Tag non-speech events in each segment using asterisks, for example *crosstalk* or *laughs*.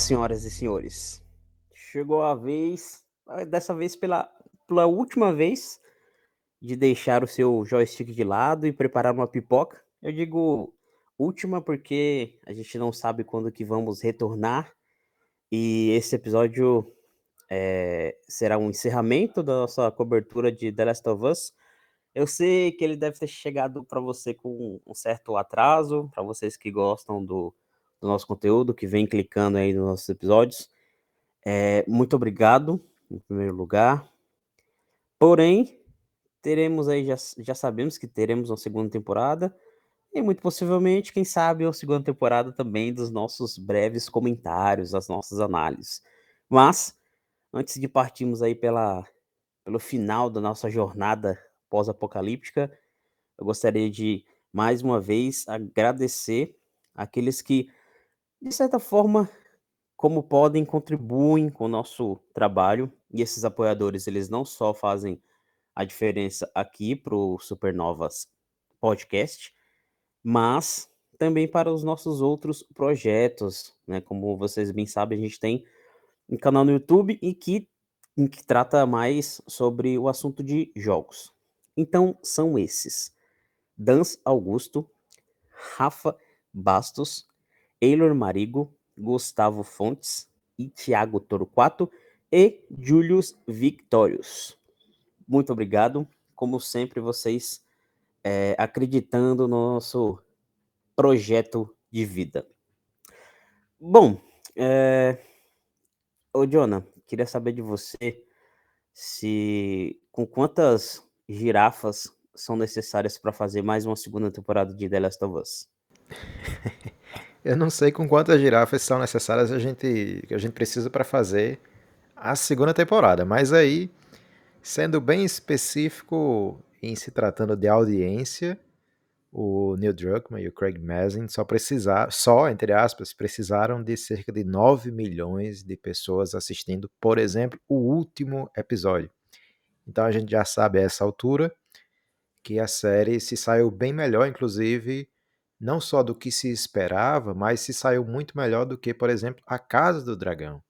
Senhoras e senhores. Chegou a vez, ah, dessa vez pela, pela última vez, de deixar o seu joystick de lado e preparar uma pipoca. Eu digo última porque a gente não sabe quando que vamos retornar e esse episódio é, será um encerramento da nossa cobertura de The Last of Us. Eu sei que ele deve ter chegado para você com um certo atraso, para vocês que gostam do, do nosso conteúdo, que vem clicando aí nos nossos episódios. É, muito obrigado, em primeiro lugar. Porém, teremos aí, já, já sabemos que teremos uma segunda temporada. E muito possivelmente, quem sabe, uma segunda temporada também dos nossos breves comentários, as nossas análises. Mas, antes de partirmos aí pela, pelo final da nossa jornada pós-apocalíptica, eu gostaria de, mais uma vez, agradecer aqueles que de certa forma, como podem, contribuem com o nosso trabalho. E esses apoiadores, eles não só fazem a diferença aqui para o Supernovas Podcast, mas também para os nossos outros projetos, né? Como vocês bem sabem, a gente tem um canal no YouTube em que, em que trata mais sobre o assunto de jogos. Então, são esses: Dans Augusto, Rafa Bastos, Eilor Marigo, Gustavo Fontes e Thiago Torquato e Julius Victorius. Muito obrigado. Como sempre, vocês é, acreditando no nosso projeto de vida. Bom, é... ô Jonah, queria saber de você se com quantas girafas são necessárias para fazer mais uma segunda temporada de The Last of Us. *laughs* Eu não sei com quantas girafas são necessárias a gente, que a gente precisa para fazer a segunda temporada, mas aí, sendo bem específico em se tratando de audiência, o Neil Druckmann e o Craig Mazin só precisaram, só, entre aspas, precisaram de cerca de 9 milhões de pessoas assistindo, por exemplo, o último episódio. Então a gente já sabe a essa altura que a série se saiu bem melhor, inclusive, não só do que se esperava, mas se saiu muito melhor do que, por exemplo, A Casa do Dragão,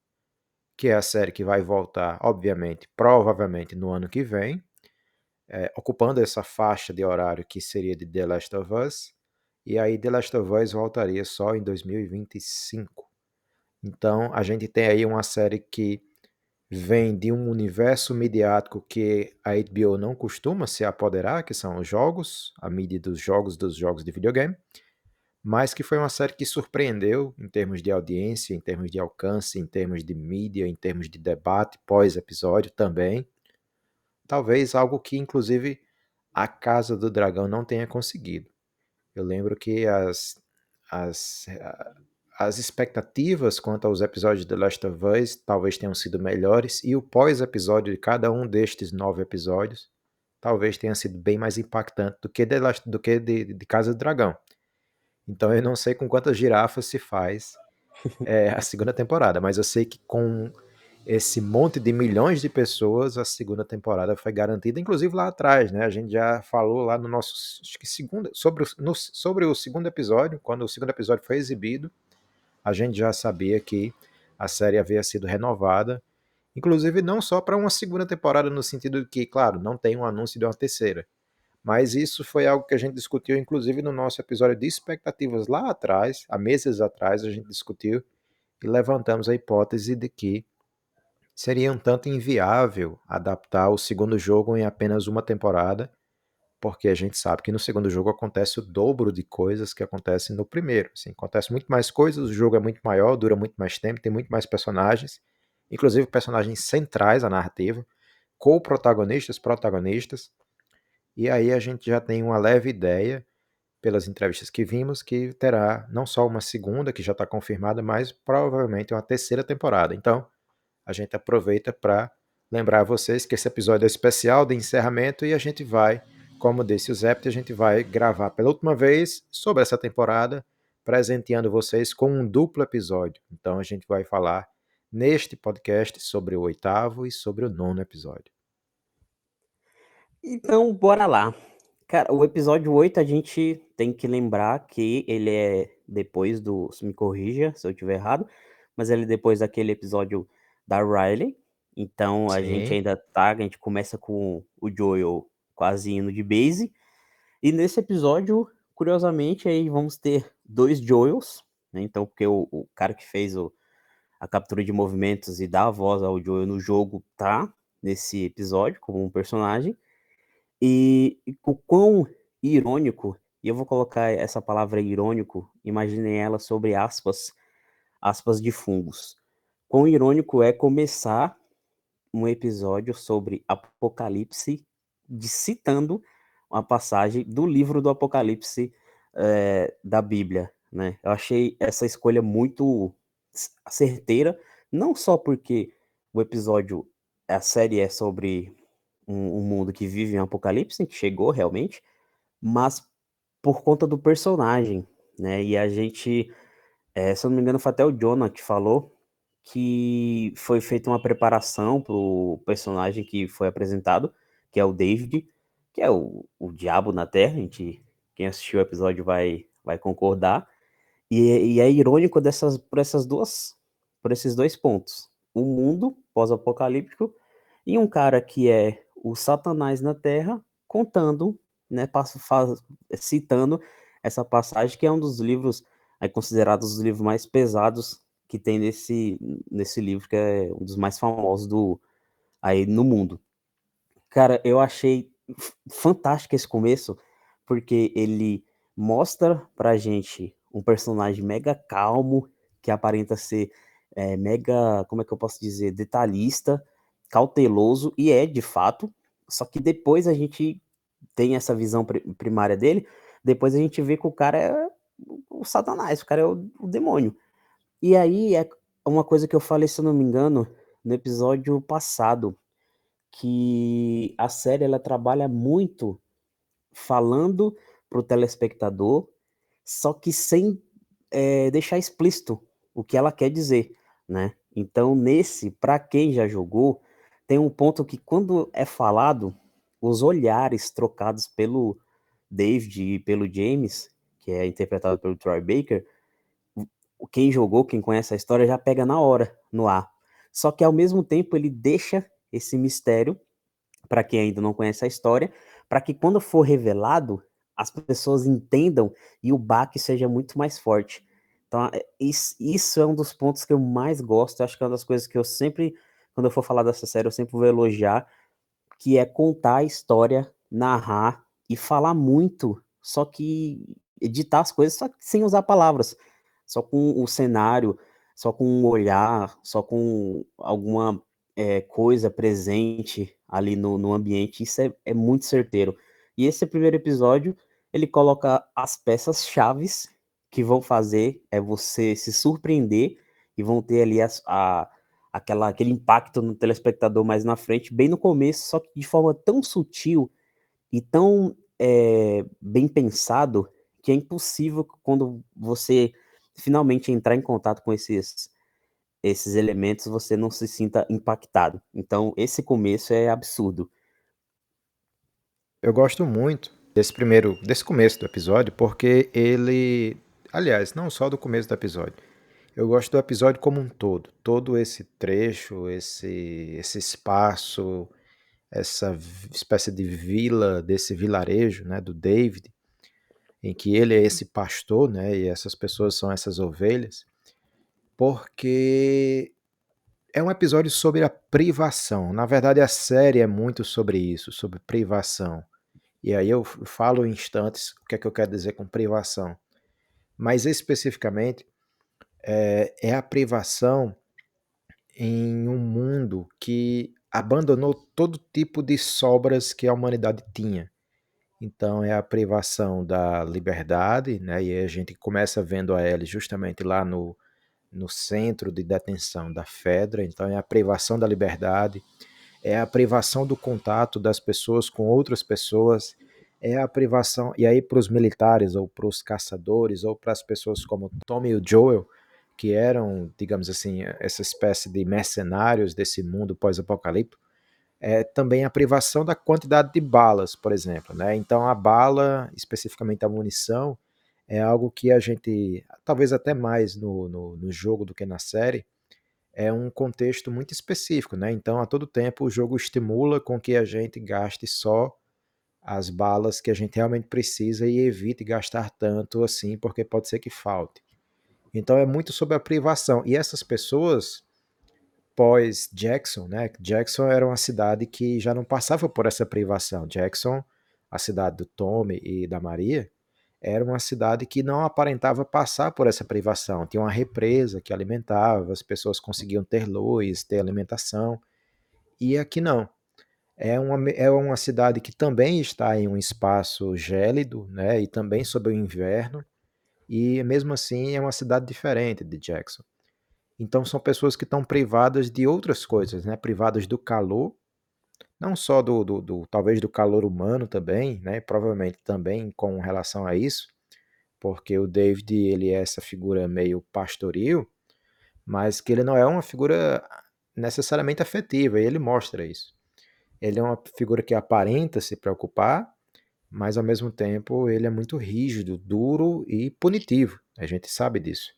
que é a série que vai voltar, obviamente, provavelmente no ano que vem, é, ocupando essa faixa de horário que seria de The Last of Us, e aí The Last of Us voltaria só em 2025. Então a gente tem aí uma série que vem de um universo midiático que a HBO não costuma se apoderar, que são os jogos, a mídia dos jogos, dos jogos de videogame, mas que foi uma série que surpreendeu em termos de audiência, em termos de alcance, em termos de mídia, em termos de debate pós-episódio também. Talvez algo que, inclusive, a Casa do Dragão não tenha conseguido. Eu lembro que as, as, as expectativas quanto aos episódios de Last of Us talvez tenham sido melhores, e o pós-episódio de cada um destes nove episódios talvez tenha sido bem mais impactante do que, do que de, de Casa do Dragão. Então eu não sei com quantas girafas se faz é, a segunda temporada, mas eu sei que com esse monte de milhões de pessoas, a segunda temporada foi garantida, inclusive lá atrás, né? A gente já falou lá no nosso acho que sobre, o, no, sobre o segundo episódio, quando o segundo episódio foi exibido, a gente já sabia que a série havia sido renovada, inclusive não só para uma segunda temporada, no sentido de que, claro, não tem um anúncio de uma terceira, mas isso foi algo que a gente discutiu, inclusive, no nosso episódio de expectativas lá atrás, há meses atrás, a gente discutiu e levantamos a hipótese de que seria um tanto inviável adaptar o segundo jogo em apenas uma temporada, porque a gente sabe que no segundo jogo acontece o dobro de coisas que acontecem no primeiro. Assim, acontece muito mais coisas, o jogo é muito maior, dura muito mais tempo, tem muito mais personagens, inclusive personagens centrais à narrativa, co-protagonistas, protagonistas. E aí a gente já tem uma leve ideia, pelas entrevistas que vimos, que terá não só uma segunda, que já está confirmada, mas provavelmente uma terceira temporada. Então, a gente aproveita para lembrar vocês que esse episódio é especial de encerramento e a gente vai, como disse o Zept, a gente vai gravar pela última vez sobre essa temporada, presenteando vocês com um duplo episódio. Então a gente vai falar neste podcast sobre o oitavo e sobre o nono episódio. Então, bora lá. Cara, o episódio 8 a gente tem que lembrar que ele é depois do. Me corrija se eu estiver errado. mas ele depois daquele episódio da Riley. Então a gente Sim. ainda tá, a gente começa com o Joel quase indo de base. E nesse episódio, curiosamente, aí vamos ter dois Joels, né? Então, porque o, o cara que fez o, a captura de movimentos e dá a voz ao Joel no jogo tá nesse episódio como um personagem. E, e o quão irônico, e eu vou colocar essa palavra irônico, imaginei ela sobre aspas, aspas de fungos. Quão irônico é começar um episódio sobre Apocalipse de, citando uma passagem do livro do Apocalipse é, da Bíblia, né? Eu achei essa escolha muito certeira, não só porque o episódio, a série é sobre um, um mundo que vive em Apocalipse, que chegou realmente, mas por conta do personagem, né? E a gente, é, se eu não me engano, foi até o Jonah que falou que foi feita uma preparação para o personagem que foi apresentado, que é o David, que é o, o diabo na Terra. A gente, quem assistiu o episódio vai, vai concordar. E, e é irônico dessas, por essas duas, por esses dois pontos. O mundo pós-apocalíptico e um cara que é o Satanás na Terra contando, né, faz, citando essa passagem que é um dos livros aí considerados os livros mais pesados que tem nesse, nesse livro, que é um dos mais famosos do aí no mundo. Cara, eu achei fantástico esse começo, porque ele mostra pra gente um personagem mega calmo, que aparenta ser é, mega, como é que eu posso dizer, detalhista, cauteloso, e é de fato, só que depois a gente tem essa visão primária dele, depois a gente vê que o cara é o satanás, o cara é o, o demônio. E aí é uma coisa que eu falei, se eu não me engano, no episódio passado, que a série ela trabalha muito falando para o telespectador, só que sem é, deixar explícito o que ela quer dizer, né? Então, nesse, para quem já jogou, tem um ponto que quando é falado, os olhares trocados pelo David e pelo James, que é interpretado pelo Troy Baker, quem jogou, quem conhece a história, já pega na hora, no ar. Só que ao mesmo tempo ele deixa esse mistério para quem ainda não conhece a história, para que quando for revelado, as pessoas entendam e o baque seja muito mais forte. Então, é, isso é um dos pontos que eu mais gosto, acho que é uma das coisas que eu sempre, quando eu for falar dessa série, eu sempre vou elogiar, que é contar a história, narrar e falar muito, só que editar as coisas só sem usar palavras, só com o cenário, só com um olhar, só com alguma é, coisa presente ali no, no ambiente, isso é, é muito certeiro. E esse primeiro episódio, ele coloca as peças chaves que vão fazer é você se surpreender e vão ter ali a, a, aquela, aquele impacto no telespectador mais na frente, bem no começo, só que de forma tão sutil e tão é, bem pensado que é impossível quando você finalmente entrar em contato com esses esses elementos você não se sinta impactado. Então, esse começo é absurdo. Eu gosto muito desse primeiro, desse começo do episódio, porque ele, aliás, não só do começo do episódio. Eu gosto do episódio como um todo, todo esse trecho, esse esse espaço, essa espécie de vila, desse vilarejo, né, do David, em que ele é esse pastor, né, e essas pessoas são essas ovelhas porque é um episódio sobre a privação. Na verdade, a série é muito sobre isso, sobre privação. E aí eu falo em instantes o que é que eu quero dizer com privação. Mas especificamente é, é a privação em um mundo que abandonou todo tipo de sobras que a humanidade tinha. Então é a privação da liberdade, né? E a gente começa vendo a Ellie justamente lá no, no centro de detenção da Fedra, então é a privação da liberdade, é a privação do contato das pessoas com outras pessoas, é a privação, e aí para os militares, ou para os caçadores, ou para as pessoas como Tommy e o Joel, que eram, digamos assim, essa espécie de mercenários desse mundo pós-apocalíptico, é também a privação da quantidade de balas, por exemplo. Né? Então a bala, especificamente a munição, é algo que a gente, talvez até mais no, no, no jogo do que na série, é um contexto muito específico, né? Então, a todo tempo, o jogo estimula com que a gente gaste só as balas que a gente realmente precisa e evite gastar tanto assim, porque pode ser que falte. Então, é muito sobre a privação. E essas pessoas, pós Jackson, né? Jackson era uma cidade que já não passava por essa privação. Jackson, a cidade do Tommy e da Maria, era uma cidade que não aparentava passar por essa privação. Tinha uma represa que alimentava, as pessoas conseguiam ter luz, ter alimentação. E aqui não. É uma, é uma cidade que também está em um espaço gélido, né, e também sob o inverno, e mesmo assim é uma cidade diferente de Jackson. Então são pessoas que estão privadas de outras coisas, né, privadas do calor, não só do, do, do, talvez do calor humano também, né? Provavelmente também com relação a isso, porque o David ele é essa figura meio pastoril, mas que ele não é uma figura necessariamente afetiva, e ele mostra isso. Ele é uma figura que aparenta se preocupar, mas ao mesmo tempo ele é muito rígido, duro e punitivo. A gente sabe disso.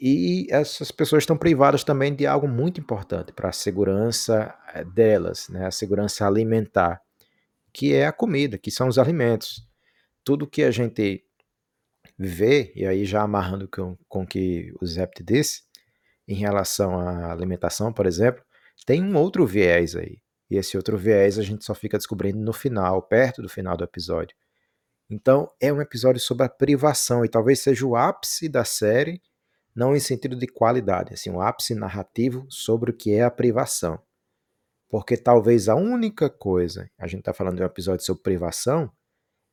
E essas pessoas estão privadas também de algo muito importante para a segurança eh, delas, né? a segurança alimentar, que é a comida, que são os alimentos. Tudo que a gente vê, e aí já amarrando com, o que o Zept disse, em relação à alimentação, por exemplo, tem um outro viés aí. E esse outro viés a gente só fica descobrindo no final, perto do final do episódio. Então, é um episódio sobre a privação, e talvez seja o ápice da série não em sentido de qualidade, assim, um ápice narrativo sobre o que é a privação. Porque talvez a única coisa, a gente está falando de um episódio sobre privação,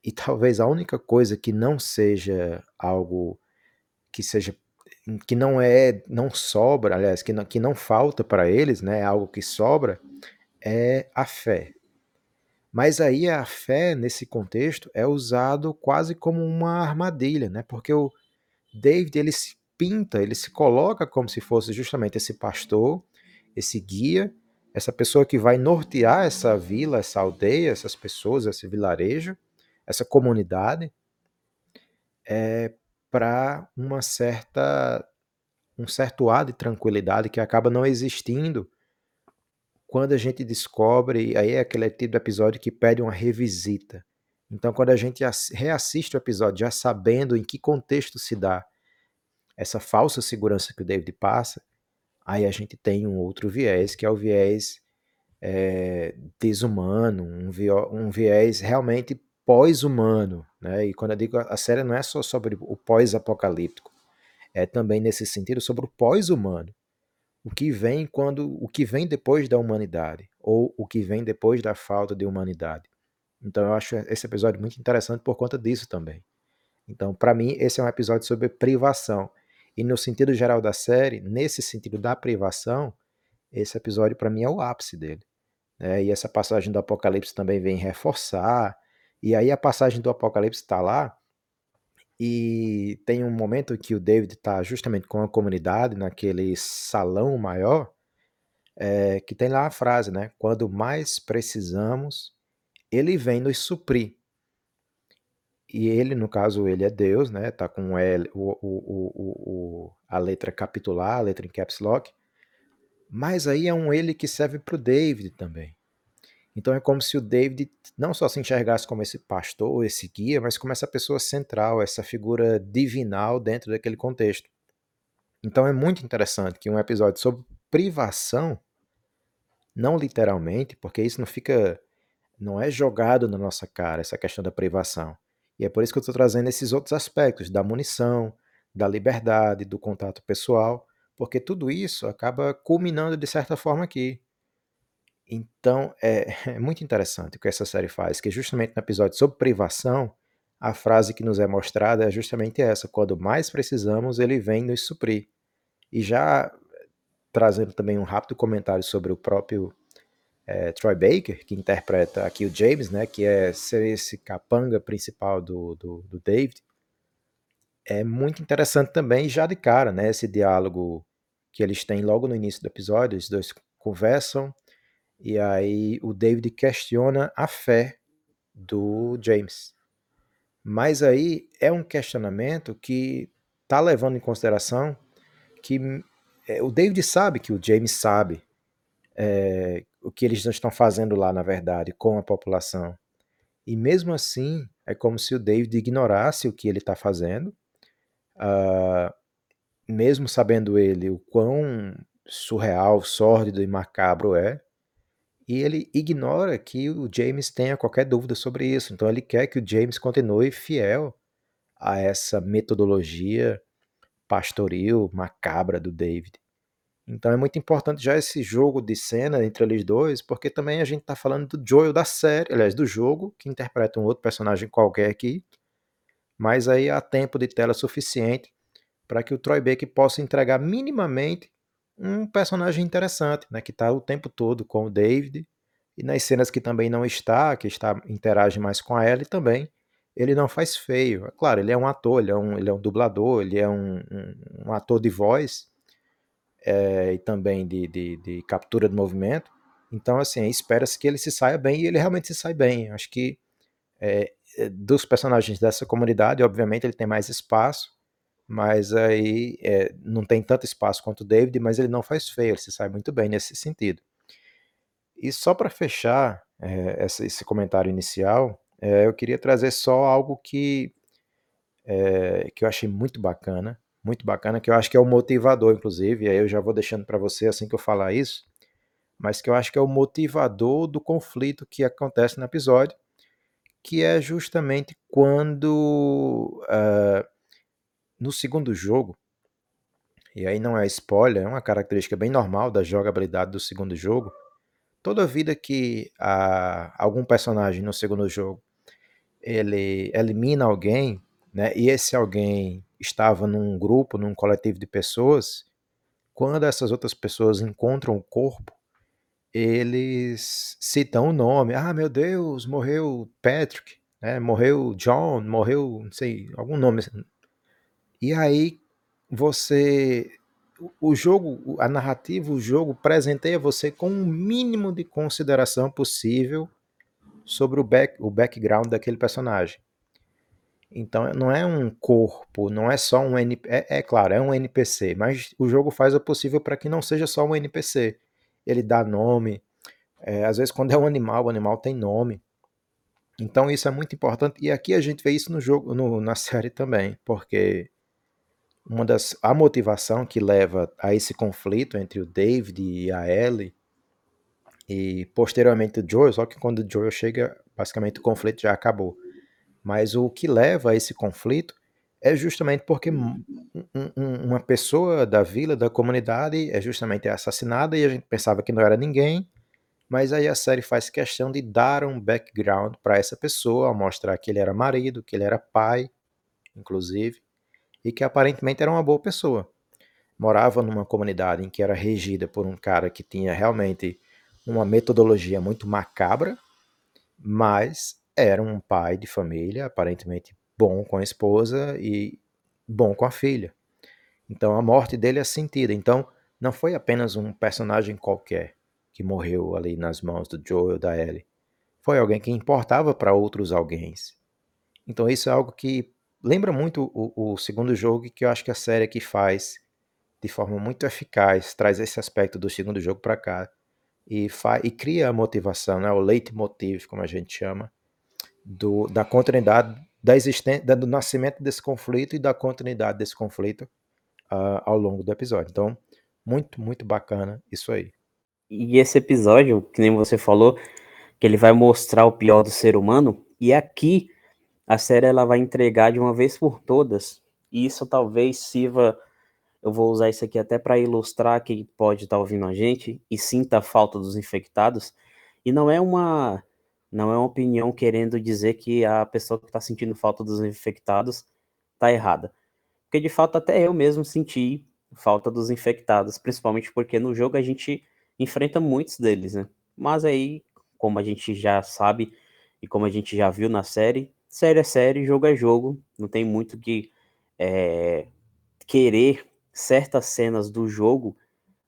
e talvez a única coisa que não seja algo que seja que não é não sobra, aliás, que não, que não falta para eles, né, é algo que sobra, é a fé. Mas aí a fé nesse contexto é usado quase como uma armadilha, né? Porque o David ele se pinta, ele se coloca como se fosse justamente esse pastor, esse guia, essa pessoa que vai nortear essa vila, essa aldeia, essas pessoas, esse vilarejo, essa comunidade, é, para uma certa um certo ar de tranquilidade que acaba não existindo quando a gente descobre, aí é aquele tipo de episódio que pede uma revisita. Então, quando a gente reassiste o episódio já sabendo em que contexto se dá, essa falsa segurança que o David passa, aí a gente tem um outro viés, que é o viés é, desumano, um, um viés realmente pós-humano. Né? E quando eu digo a série não é só sobre o pós-apocalíptico, é também nesse sentido sobre o pós-humano. O que vem quando o que vem depois da humanidade ou o que vem depois da falta de humanidade. Então eu acho esse episódio muito interessante por conta disso também. Então, para mim, esse é um episódio sobre privação. E no sentido geral da série, nesse sentido da privação, esse episódio para mim é o ápice dele. É, e essa passagem do Apocalipse também vem reforçar. E aí a passagem do Apocalipse está lá e tem um momento que o David está justamente com a comunidade naquele salão maior, é, que tem lá a frase, né? Quando mais precisamos, ele vem nos suprir. E ele, no caso, ele é Deus, né? Tá com L, o, o, o, a letra capitular, a letra em caps lock. Mas aí é um ele que serve para o David também. Então é como se o David não só se enxergasse como esse pastor, esse guia, mas como essa pessoa central, essa figura divinal dentro daquele contexto. Então é muito interessante que um episódio sobre privação, não literalmente, porque isso não fica, não é jogado na nossa cara essa questão da privação, e é por isso que eu estou trazendo esses outros aspectos da munição, da liberdade, do contato pessoal, porque tudo isso acaba culminando de certa forma aqui. Então é, *laughs* é muito interessante o que essa série faz, que justamente no episódio sobre privação, a frase que nos é mostrada é justamente essa: quando mais precisamos, ele vem nos suprir. E já trazendo também um rápido comentário sobre o próprio é, Troy Baker, que interpreta aqui o James, né, que é ser esse capanga principal do, do, do David, é muito interessante também, já de cara, né, esse diálogo que eles têm logo no início do episódio, os dois conversam, e aí o David questiona a fé do James. Mas aí é um questionamento que está levando em consideração que é, o David sabe que o James sabe é, o que eles estão fazendo lá, na verdade, com a população. E mesmo assim, é como se o David ignorasse o que ele está fazendo, uh, mesmo sabendo ele o quão surreal, sórdido e macabro é, e ele ignora que o James tenha qualquer dúvida sobre isso. Então ele quer que o James continue fiel a essa metodologia pastoril, macabra do David. Então é muito importante já esse jogo de cena entre eles dois, porque também a gente está falando do Joel da série, aliás, do jogo, que interpreta um outro personagem qualquer aqui, mas aí há tempo de tela suficiente para que o Troy Baker possa entregar minimamente um personagem interessante, né, que está o tempo todo com o David, e nas cenas que também não está, que está interage mais com a Ellie também, ele não faz feio. É claro, ele é um ator, ele é um, ele é um dublador, ele é um, um, um ator de voz é, e também de, de, de, captura de movimento. Então, assim, espera-se que ele se saia bem e ele realmente se sai bem. Acho que é, dos personagens dessa comunidade, obviamente, ele tem mais espaço, mas aí é, não tem tanto espaço quanto o David, mas ele não faz feio, ele se sai muito bem nesse sentido. E só para fechar é, esse, esse, comentário inicial, é, eu queria trazer só algo que, que eu achei muito bacana, muito bacana, que eu acho que é o motivador, inclusive, e aí eu já vou deixando para você assim que eu falar isso, mas que eu acho que é o motivador do conflito que acontece no episódio, que é justamente quando uh, no segundo jogo, e aí não é spoiler, é uma característica bem normal da jogabilidade do segundo jogo, toda vida que uh, algum personagem no segundo jogo ele elimina alguém, né, e esse alguém estava num grupo, num coletivo de pessoas, quando essas outras pessoas encontram o corpo, eles citam o nome. Ah, meu Deus, morreu Patrick, né, morreu John, morreu, não sei, algum nome. E aí você o jogo, a narrativa, o jogo presenteia você com o um mínimo de consideração possível sobre o, back, o background daquele personagem. Então não é um corpo, não é só um NPC. É, é, claro, é um NPC, mas o jogo faz o possível para que não seja só um NPC. Ele dá nome. É, às vezes, quando é um animal, o animal tem nome. Então isso é muito importante. E aqui a gente vê isso no jogo, no, na *laughs* série também, porque uma das a motivação que leva a esse conflito entre o David e a Ellie e posteriormente o Joel, só que quando o Joel chega, basicamente o conflito já acabou. Mas o que leva a esse conflito é justamente porque um, um, uma pessoa da vila, da comunidade, é justamente assassinada e a gente pensava que não era ninguém, mas aí a série faz questão de dar um background para essa pessoa, mostrar que ele era marido, que ele era pai, inclusive, e que aparentemente era uma boa pessoa. Morava numa comunidade em que era regida por um cara que tinha realmente uma metodologia muito macabra, mas era um pai de família, aparentemente bom com a esposa e bom com a filha. Então a morte dele é sentida. Então não foi apenas um personagem qualquer que morreu ali nas mãos do Joel da Ellie. Foi alguém que importava para outros alguém. Então isso é algo que lembra muito o, o segundo jogo que eu acho que a série aqui faz de forma muito eficaz, traz esse aspecto do segundo jogo para cá e, e cria a motivação, né, o leitmotiv, como a gente chama, do, da continuidade, da existência, do nascimento desse conflito e da continuidade desse conflito uh, ao longo do episódio. Então, muito, muito bacana isso aí. E esse episódio, que nem você falou, que ele vai mostrar o pior do ser humano, e aqui a série ela vai entregar de uma vez por todas, e isso talvez sirva eu vou usar isso aqui até para ilustrar quem pode estar tá ouvindo a gente e sinta a falta dos infectados. E não é uma não é uma opinião querendo dizer que a pessoa que está sentindo falta dos infectados está errada. Porque de fato até eu mesmo senti falta dos infectados, principalmente porque no jogo a gente enfrenta muitos deles, né? Mas aí, como a gente já sabe e como a gente já viu na série, série é série, jogo é jogo, não tem muito que é, querer certas cenas do jogo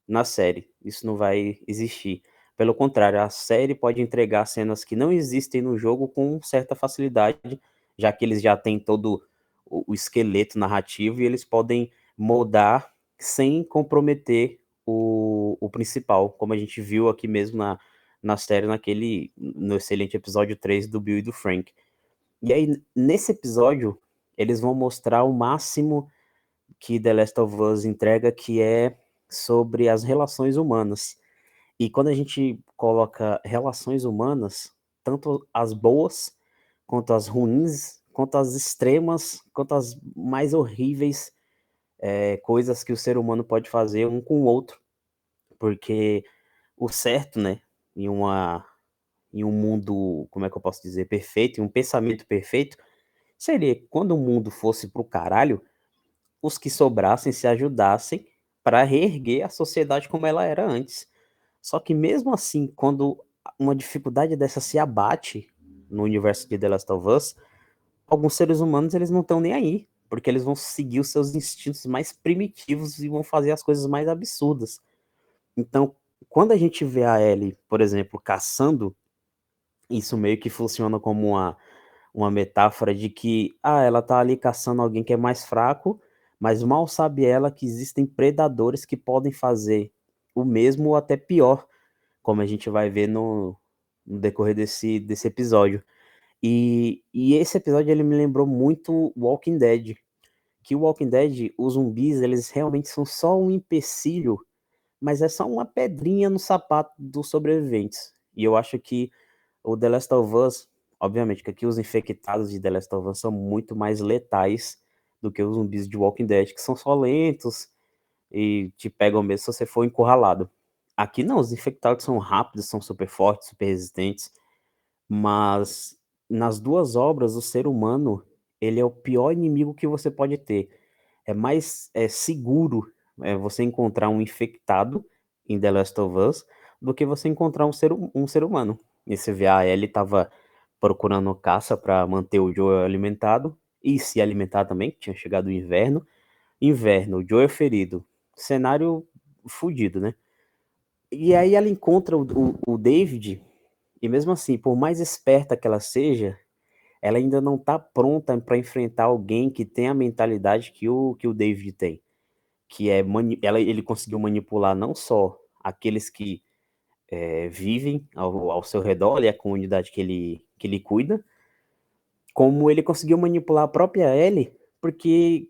na série. Isso não vai existir. Pelo contrário, a série pode entregar cenas que não existem no jogo com certa facilidade já que eles já têm todo o, esqueleto narrativo e eles podem moldar sem comprometer o, o principal, como a gente viu aqui mesmo na, na série, naquele, no excelente episódio 3 do Bill e do Frank. E aí, nesse episódio, eles vão mostrar o máximo que The Last of Us entrega, que é sobre as relações humanas. E quando a gente coloca relações humanas, tanto as boas, quanto as ruins, quanto as extremas, quanto as mais horríveis é, coisas que o ser humano pode fazer um com o outro. Porque o certo, né, em, uma, em um mundo, como é que eu posso dizer, perfeito, em um pensamento perfeito, seria quando o mundo fosse pro caralho, os que sobrassem se ajudassem para reerguer a sociedade como ela era antes. Só que mesmo assim, quando uma dificuldade dessa se abate no universo de The Last of Us, alguns seres humanos eles não estão nem aí, porque eles vão seguir os seus instintos mais primitivos e vão fazer as coisas mais absurdas. Então, quando a gente vê a Ellie, por exemplo, caçando, isso meio que funciona como uma, uma metáfora de que, ah, ela tá ali caçando alguém que é mais fraco, mas mal sabe ela que existem predadores que podem fazer o mesmo ou até pior, como a gente vai ver no, no decorrer desse, desse episódio. E, e esse episódio ele me lembrou muito Walking Dead, que o Walking Dead, os zumbis, eles realmente são só um empecilho, mas é só uma pedrinha no sapato dos sobreviventes. E eu acho que o The Last of Us, obviamente que aqui os infectados de The Last of Us são muito mais letais do que os zumbis de Walking Dead, que são só lentos e te pegam mesmo se você for encurralado. Aqui não, os infectados são rápidos, são super fortes, super resistentes, mas nas duas obras o ser humano, ele é o pior inimigo que você pode ter. É mais é seguro é, você encontrar um infectado em The Last of Us do que você encontrar um ser, um ser humano. E você vê, a Ellie estava procurando caça para manter o Joe alimentado, e se alimentar também, que tinha chegado o inverno. Inverno, o Joe é ferido. Cenário fudido, né? E aí ela encontra o, o, o David, e mesmo assim, por mais esperta que ela seja, ela ainda não está pronta para enfrentar alguém que tem a mentalidade que o, que o David tem. Que é ela, ele conseguiu manipular não só aqueles que é, vivem ao, ao seu redor, e a comunidade que ele, que ele cuida, como ele conseguiu manipular a própria Ellie, porque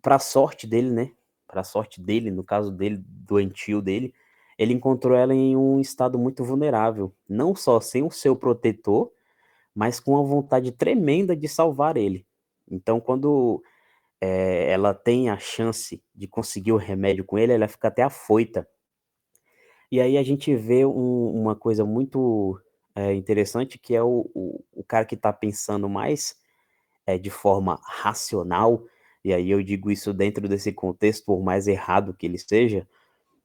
para sorte dele, né? Para sorte dele, no caso dele, doentio dele, ele encontrou ela em um estado muito vulnerável, não só sem o seu protetor, mas com a vontade tremenda de salvar ele. Então, quando é, ela tem a chance de conseguir o remédio com ele, ela fica até afoita. E aí a gente vê um, uma coisa muito é, interessante, que é o, o, o cara que está pensando mais é, de forma racional, e aí eu digo isso dentro desse contexto, por mais errado que ele seja,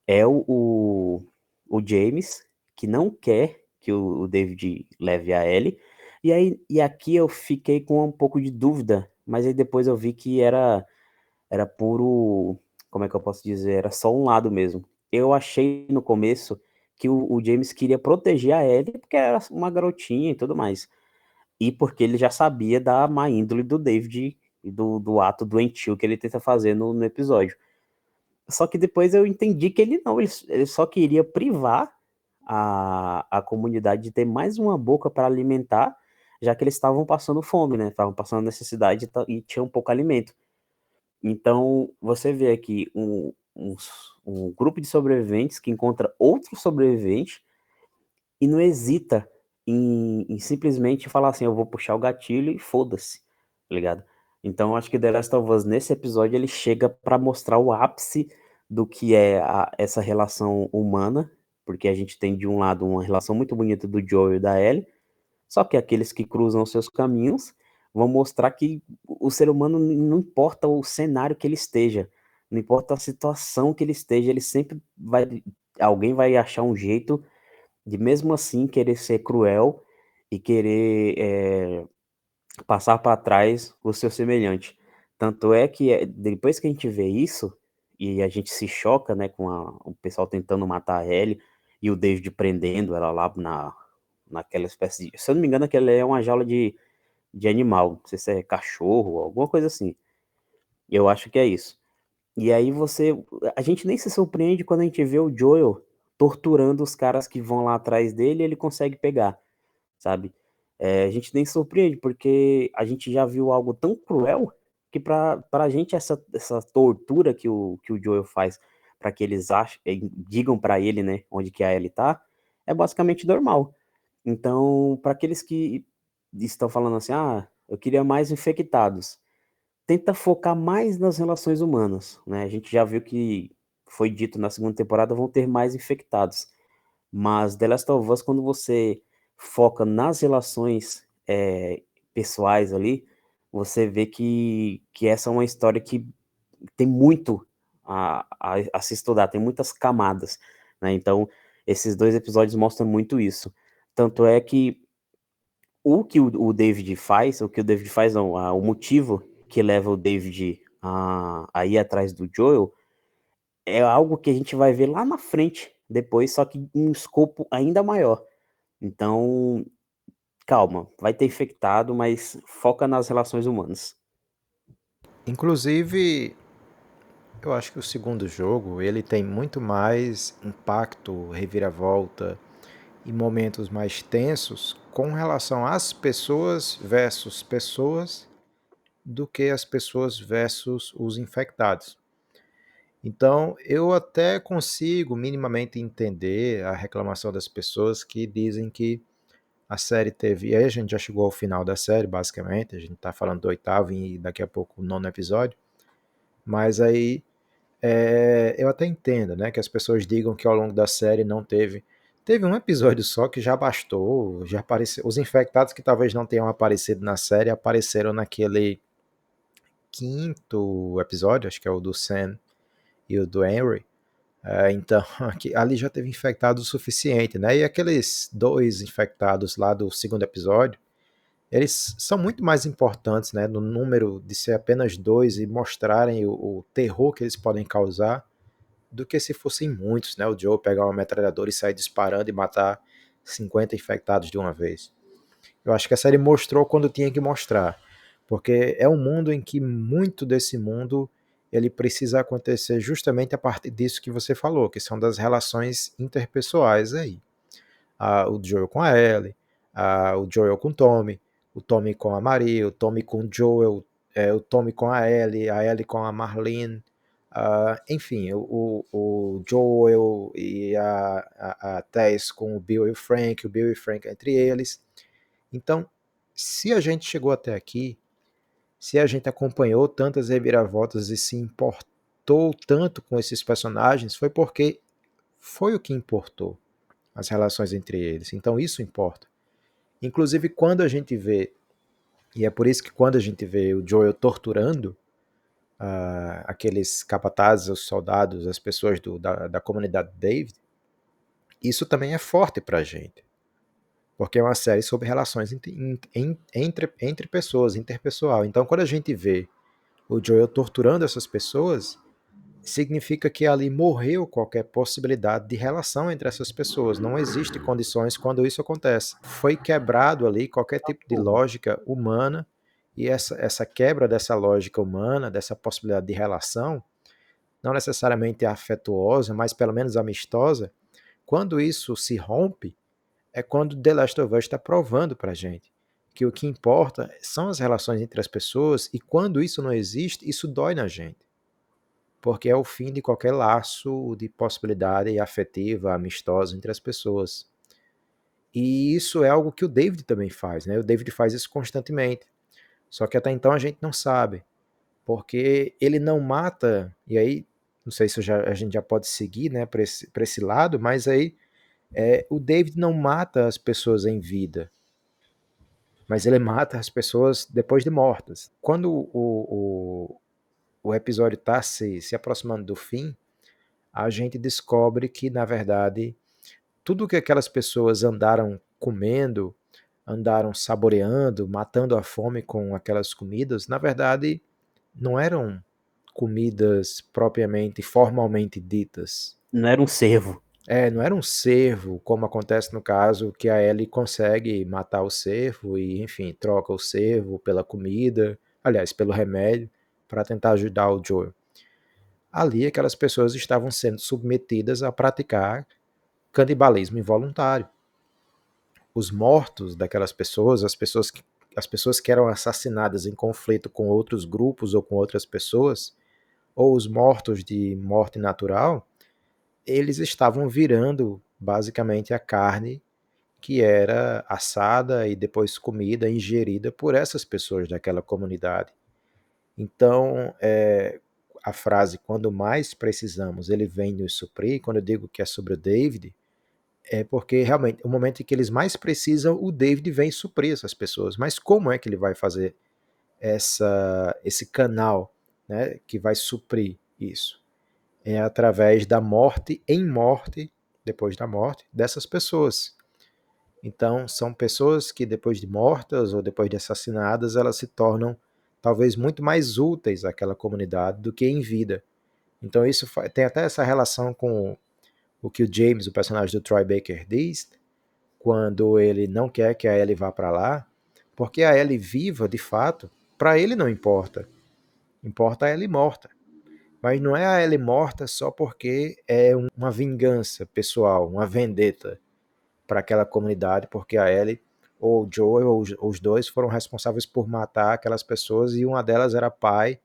é o, o, o James, que não quer que o, o David leve a Ellie, e aí e aqui eu fiquei com um pouco de dúvida, mas aí depois eu vi que era era puro, como é que eu posso dizer, era só um lado mesmo. Eu achei no começo que o, o, James queria proteger a Ellie porque era uma garotinha e tudo mais. E porque ele já sabia da má índole do David e do, do ato doentio que ele tenta fazer no, no, episódio. Só que depois eu entendi que ele não, ele, ele só queria privar a, a comunidade de ter mais uma boca para alimentar, já que eles estavam passando fome, né? Estavam passando necessidade e tinha um pouco alimento. Então, você vê aqui um, um, um grupo de sobreviventes que encontra outro sobrevivente e não hesita em, em, simplesmente falar assim, eu vou puxar o gatilho e foda-se, tá ligado? Então acho que The Last of Us nesse episódio ele chega para mostrar o ápice do que é a, essa relação humana, porque a gente tem de um lado uma relação muito bonita do Joel e da Ellie, só que aqueles que cruzam seus caminhos vão mostrar que o ser humano não importa o cenário que ele esteja, não importa a situação que ele esteja, ele sempre vai. Alguém vai achar um jeito de, mesmo assim, querer ser cruel e querer é, passar para trás o seu semelhante. Tanto é que eh, depois que a gente vê isso, e a gente se choca né, com a, o pessoal tentando matar a Ellie e o David prendendo ela lá na, naquela espécie de. Se eu não me engano, aquela é uma jaula de, de animal, não sei se é cachorro, alguma coisa assim. Eu acho que é isso. E aí você. A gente nem se surpreende quando a gente vê o Joel torturando os caras que vão lá atrás dele e ele consegue pegar, sabe? É, a gente nem se surpreende, porque a gente já viu algo tão cruel que pra, pra gente essa, essa tortura que o, que o Joel faz para que eles achem, digam para ele, né, onde que a Ellie tá, é basicamente normal. Então, para aqueles que estão falando assim, ah, eu queria mais infectados, tenta focar mais nas relações humanas, né? A gente já viu que foi dito na segunda temporada vão ter mais infectados, mas The Last of Us, quando você foca nas relações é, pessoais ali, você vê que, que essa é uma história que tem muito a, a, a se estudar, tem muitas camadas, né? Então, esses dois episódios mostram muito isso. Tanto é que o que o, David faz, o que o David faz, não, o motivo que leva o David a, a ir atrás do Joel é algo que a gente vai ver lá na frente, depois, só que em um escopo ainda maior. Então, calma, vai ter infectado, mas foca nas relações humanas. Inclusive, eu acho que o segundo jogo, ele tem muito mais impacto, reviravolta e momentos mais tensos com relação às pessoas versus pessoas do que as pessoas versus os infectados. Então, eu até consigo minimamente entender a reclamação das pessoas que dizem que a série teve. E aí a gente já chegou ao final da série, basicamente. A gente está falando do oitavo e daqui a pouco o nono episódio. Mas aí é, eu até entendo, né? Que as pessoas digam que ao longo da série não teve. Teve um episódio só que já bastou, já apareceu. Os infectados que talvez não tenham aparecido na série apareceram naquele quinto episódio, acho que é o do Sam e o do Henry. É, então, *laughs* aqui, ali já teve infectado o suficiente, né? E aqueles dois infectados lá do segundo episódio, eles são muito mais importantes, né? No número de ser apenas dois e mostrarem o, o terror que eles podem causar, do que se fossem muitos, né? O Joe pegar uma metralhadora e sair disparando e matar 50 infectados de uma vez. Eu acho que a série mostrou quando tinha que mostrar, porque é um mundo em que muito desse mundo ele precisa acontecer justamente a partir disso que você falou, que são das relações interpessoais aí. Ah, o Joel com a Ellie, ah, o Joel com o Tommy, o Tommy com a Maria, o Tommy com o Joel, é, o Tommy com a Ellie, a Ellie com a Marlene, ah, enfim, o, o, Joel e a, a, a Tess com o Bill e o Frank, o Bill e o Frank entre eles. Então, se a gente chegou até aqui, se a gente acompanhou tantas reviravoltas e se importou tanto com esses personagens, foi porque foi o que importou as relações entre eles. Então isso importa. Inclusive quando a gente vê, e é por isso que quando a gente vê o Joel torturando uh, aqueles capatazes, os soldados, as pessoas do, da, da comunidade David, isso também é forte pra gente porque é uma série sobre relações entre, entre, entre pessoas, interpessoal. Então, quando a gente vê o Joel torturando essas pessoas, significa que ali morreu qualquer possibilidade de relação entre essas pessoas. Não existe condições quando isso acontece. Foi quebrado ali qualquer tipo de lógica humana e essa, essa quebra dessa lógica humana, dessa possibilidade de relação, não necessariamente afetuosa, mas pelo menos amistosa, quando isso se rompe, é quando The Last of Us está provando para gente que o que importa são as relações entre as pessoas e quando isso não existe, isso dói na gente. Porque é o fim de qualquer laço de possibilidade afetiva, amistosa entre as pessoas. E isso é algo que o David também faz, né? O David faz isso constantemente. Só que até então a gente não sabe. Porque ele não mata, e aí, não sei se já, a gente já pode seguir né, para esse, esse lado, mas aí é, o David não mata as pessoas em vida, mas ele mata as pessoas depois de mortas. Quando o, o, o episódio está se, se aproximando do fim, a gente descobre que, na verdade, tudo que aquelas pessoas andaram comendo, andaram saboreando, matando a fome com aquelas comidas, na verdade, não eram comidas propriamente, formalmente ditas. Não era um servo. É, não era um cervo, como acontece no caso que a Ellie consegue matar o cervo e, enfim, troca o cervo pela comida, aliás, pelo remédio, para tentar ajudar o Joel. Ali, aquelas pessoas estavam sendo submetidas a praticar canibalismo involuntário. Os mortos daquelas pessoas, as pessoas que, as pessoas que eram assassinadas em conflito com outros grupos ou com outras pessoas, ou os mortos de morte natural, eles estavam virando basicamente a carne que era assada e depois comida, ingerida por essas pessoas daquela comunidade. Então, é, a frase quando mais precisamos, ele vem nos suprir, quando eu digo que é sobre o David, é porque realmente, o momento em que eles mais precisam, o David vem suprir essas pessoas. Mas como é que ele vai fazer essa, esse canal né, que vai suprir isso? É através da morte em morte, depois da morte, dessas pessoas. Então, são pessoas que depois de mortas ou depois de assassinadas, elas se tornam talvez muito mais úteis àquela comunidade do que em vida. Então, isso tem até essa relação com o que o James, o personagem do Troy Baker, diz quando ele não quer que a Ellie vá para lá, porque a Ellie viva, de fato, para ele não importa. Importa a Ellie morta. Mas não é a Ellie morta só porque é uma vingança pessoal, uma vendetta para aquela comunidade, porque a Ellie ou o Joe ou os dois foram responsáveis por matar aquelas pessoas e uma delas era pai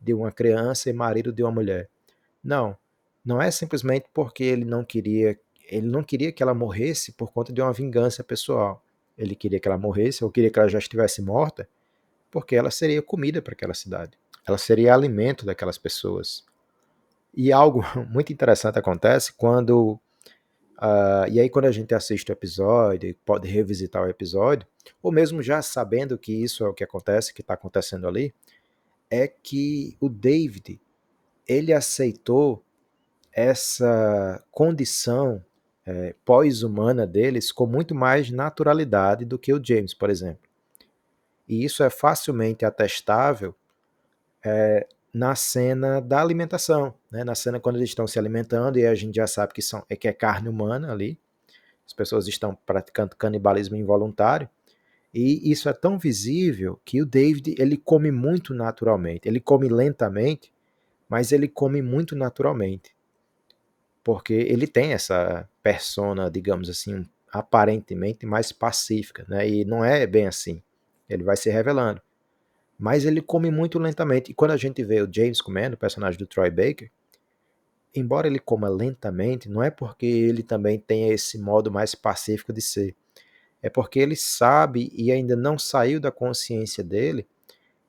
de uma criança e marido de uma mulher. Não, não é simplesmente porque ele não queria, ele não queria que ela morresse por conta de uma vingança pessoal. Ele queria que ela morresse, ou queria que ela já estivesse morta, porque ela seria comida para aquela cidade. Ela seria alimento daquelas pessoas. E algo *laughs* muito interessante acontece quando Uh, e aí, quando a gente assiste o episódio, pode revisitar o episódio, ou mesmo já sabendo que isso é o que acontece, que está acontecendo ali, é que o David ele aceitou essa condição é, pós-humana deles com muito mais naturalidade do que o James, por exemplo. E isso é facilmente atestável é, na cena da alimentação, né? na cena quando eles estão se alimentando e a gente já sabe que, são, é que é carne humana ali, as pessoas estão praticando canibalismo involuntário, e isso é tão visível que o David ele come muito naturalmente, ele come lentamente, mas ele come muito naturalmente porque ele tem essa persona, digamos assim, aparentemente mais pacífica, né? E não é bem assim. Ele vai se revelando. Mas ele come muito lentamente. E quando a gente vê o James comendo, o personagem do Troy Baker, embora ele coma lentamente, não é porque ele também tem esse modo mais pacífico de ser. É porque ele sabe e ainda não saiu da consciência dele,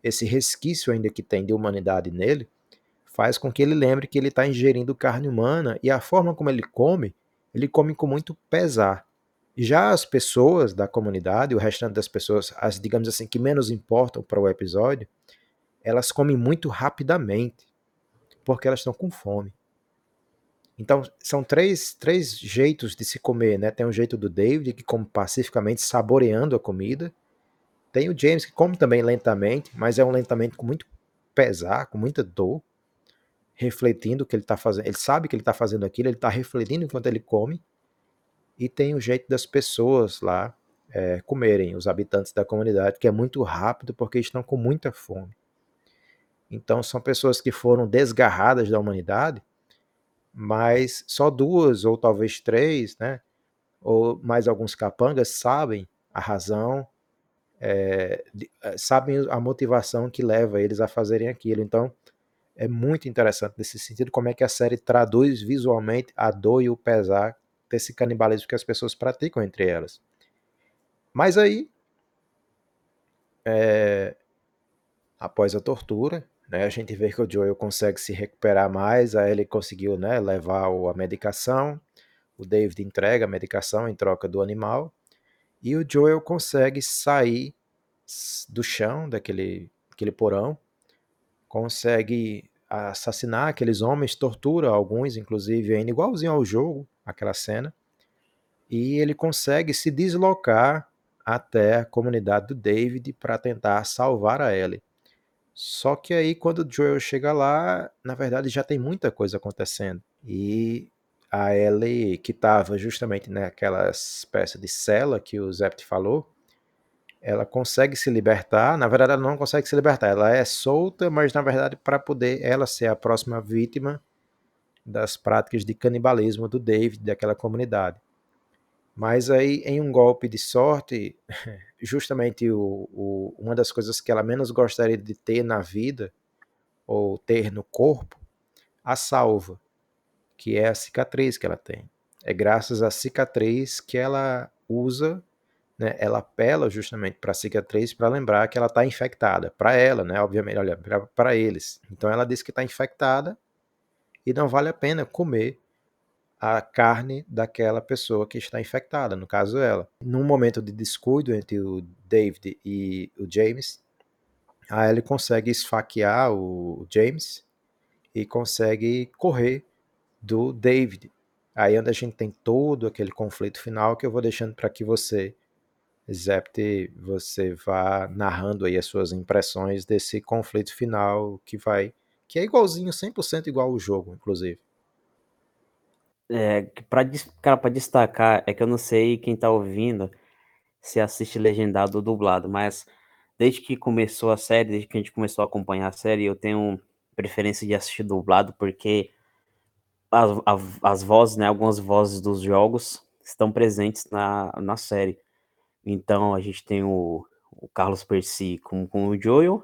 esse resquício ainda que tem de humanidade nele, faz com que ele lembre que ele está ingerindo carne humana e a forma como ele come, ele come com muito pesar. Já as pessoas da comunidade, o restante das pessoas, as digamos assim que menos importam para o episódio, elas comem muito rapidamente, porque elas estão com fome. Então, são três, três jeitos de se comer, né? Tem o jeito do David, que come pacificamente, saboreando a comida. Tem o James, que come também lentamente, mas é um lentamente com muito pesar, com muita dor refletindo o que ele está fazendo. Ele sabe que ele está fazendo aquilo, ele está refletindo enquanto ele come. E tem o jeito das pessoas lá é, comerem, os habitantes da comunidade, que é muito rápido porque estão com muita fome. Então são pessoas que foram desgarradas da humanidade, mas só duas ou talvez três, né? Ou mais alguns capangas sabem a razão, é, sabem a motivação que leva eles a fazerem aquilo. Então é muito interessante nesse sentido como é que a série traduz visualmente a dor e o pesar desse canibalismo que as pessoas praticam entre elas. Mas aí, é, após a tortura, né, a gente vê que o Joel consegue se recuperar mais, aí ele conseguiu né, levar a medicação, o David entrega a medicação em troca do animal, e o Joel consegue sair do chão daquele, daquele porão consegue assassinar aqueles homens, tortura alguns, inclusive, ainda igualzinho ao jogo, aquela cena, e ele consegue se deslocar até a comunidade do David para tentar salvar a Ellie. Só que aí, quando o Joel chega lá, na verdade já tem muita coisa acontecendo. E a Ellie, que estava justamente naquela espécie de cela que o Zept falou, ela consegue se libertar. Na verdade, ela não consegue se libertar. Ela é solta, mas na verdade, para poder ela ser a próxima vítima das práticas de canibalismo do David, daquela comunidade. Mas aí, em um golpe de sorte, *laughs* justamente o, o, uma das coisas que ela menos gostaria de ter na vida, ou ter no corpo, a salva, que é a cicatriz que ela tem. É graças à cicatriz que ela usa, né, ela apela justamente para a cicatriz para lembrar que ela está infectada. Para ela, né, obviamente, olha, para eles. Então ela diz que está infectada e não vale a pena comer a carne daquela pessoa que está infectada, no caso ela. Num momento de descuido entre o David e o James, a Ellie consegue esfaquear o James e consegue correr do David. Aí onde a gente tem todo aquele conflito final que eu vou deixando para que você, Zept, você vá narrando aí as suas impressões desse conflito final que vai que é igualzinho, 100% igual ao jogo, inclusive. É, pra, cara, pra destacar, é que eu não sei quem tá ouvindo se assiste legendado ou dublado, mas desde que começou a série, desde que a gente começou a acompanhar a série, eu tenho preferência de assistir dublado, porque as, as, vozes, né, algumas vozes dos jogos estão presentes na, na série. Então a gente tem o, o Carlos Percy com, com o Joel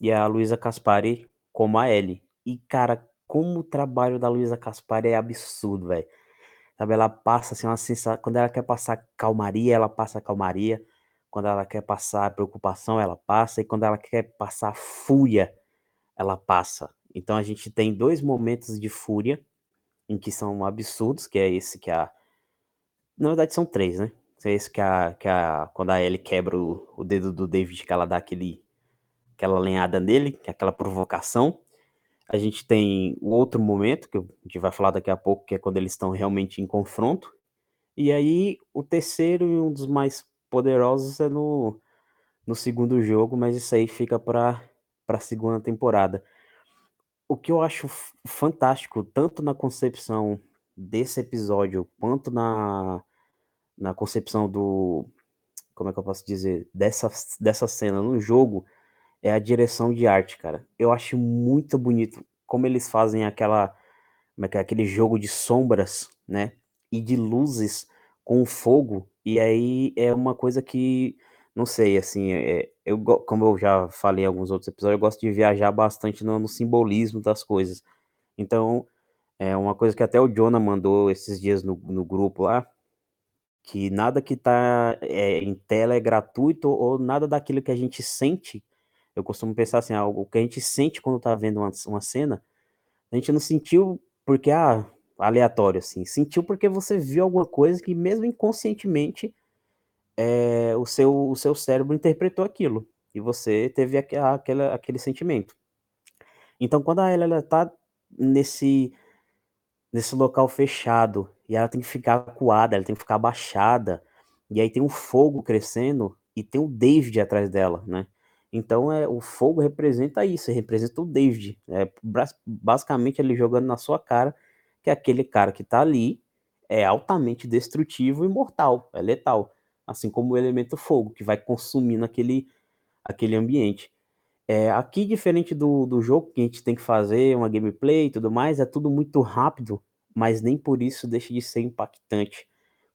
e a Luísa Caspari como a Ellie. E, cara, como o trabalho da Luísa Caspari é absurdo, velho. Sabe, ela passa assim uma sensação. Quando ela quer passar calmaria, ela passa calmaria. Quando ela quer passar preocupação, ela passa. E quando ela quer passar fúria, ela passa. Então a gente tem dois momentos de fúria em que são absurdos, que é esse que a. Na verdade, são três, né? É esse que a. Que a quando a Ellie quebra o, o dedo do David, que ela dá aquele, aquela lenhada nele, é aquela provocação. A gente tem o outro momento, que a gente vai falar daqui a pouco, que é quando eles estão realmente em confronto. E aí, o terceiro e um dos mais poderosos é no, no segundo jogo, mas isso aí fica para a segunda temporada. O que eu acho fantástico, tanto na concepção desse episódio, quanto na, na concepção do. Como é que eu posso dizer? Dessa, dessa cena no jogo, é a direção de arte, cara. Eu acho muito bonito como eles fazem aquela é é, aquele jogo de sombras, né? E de luzes com fogo. E aí é uma coisa que não sei, assim, é, eu como eu já falei em alguns outros episódios, eu gosto de viajar bastante no, no simbolismo das coisas. Então, é uma coisa que até o Jonah mandou esses dias no, no grupo lá, que nada que tá é, em tela é gratuito ou nada daquilo que a gente sente eu costumo pensar assim, algo ah, que a gente sente quando tá vendo uma, uma cena, a gente não sentiu porque, ah, aleatório, assim, sentiu porque você viu alguma coisa que mesmo inconscientemente é, o, seu, o seu cérebro interpretou aquilo, e você teve aqu aquele, aquele sentimento. Então, quando a ela tá nesse, nesse local fechado, e ela tem que ficar acuada, ela tem que ficar abaixada, e aí tem um fogo crescendo, e tem o David atrás dela, né? Então é o fogo representa isso, representa o David. É basicamente ele jogando na sua cara que aquele cara que tá ali é altamente destrutivo e mortal, é letal, assim como o elemento fogo que vai consumindo aquele aquele ambiente. É, aqui, diferente do, do jogo, que a gente tem que fazer uma gameplay e tudo mais, é tudo muito rápido, mas nem por isso deixa de ser impactante.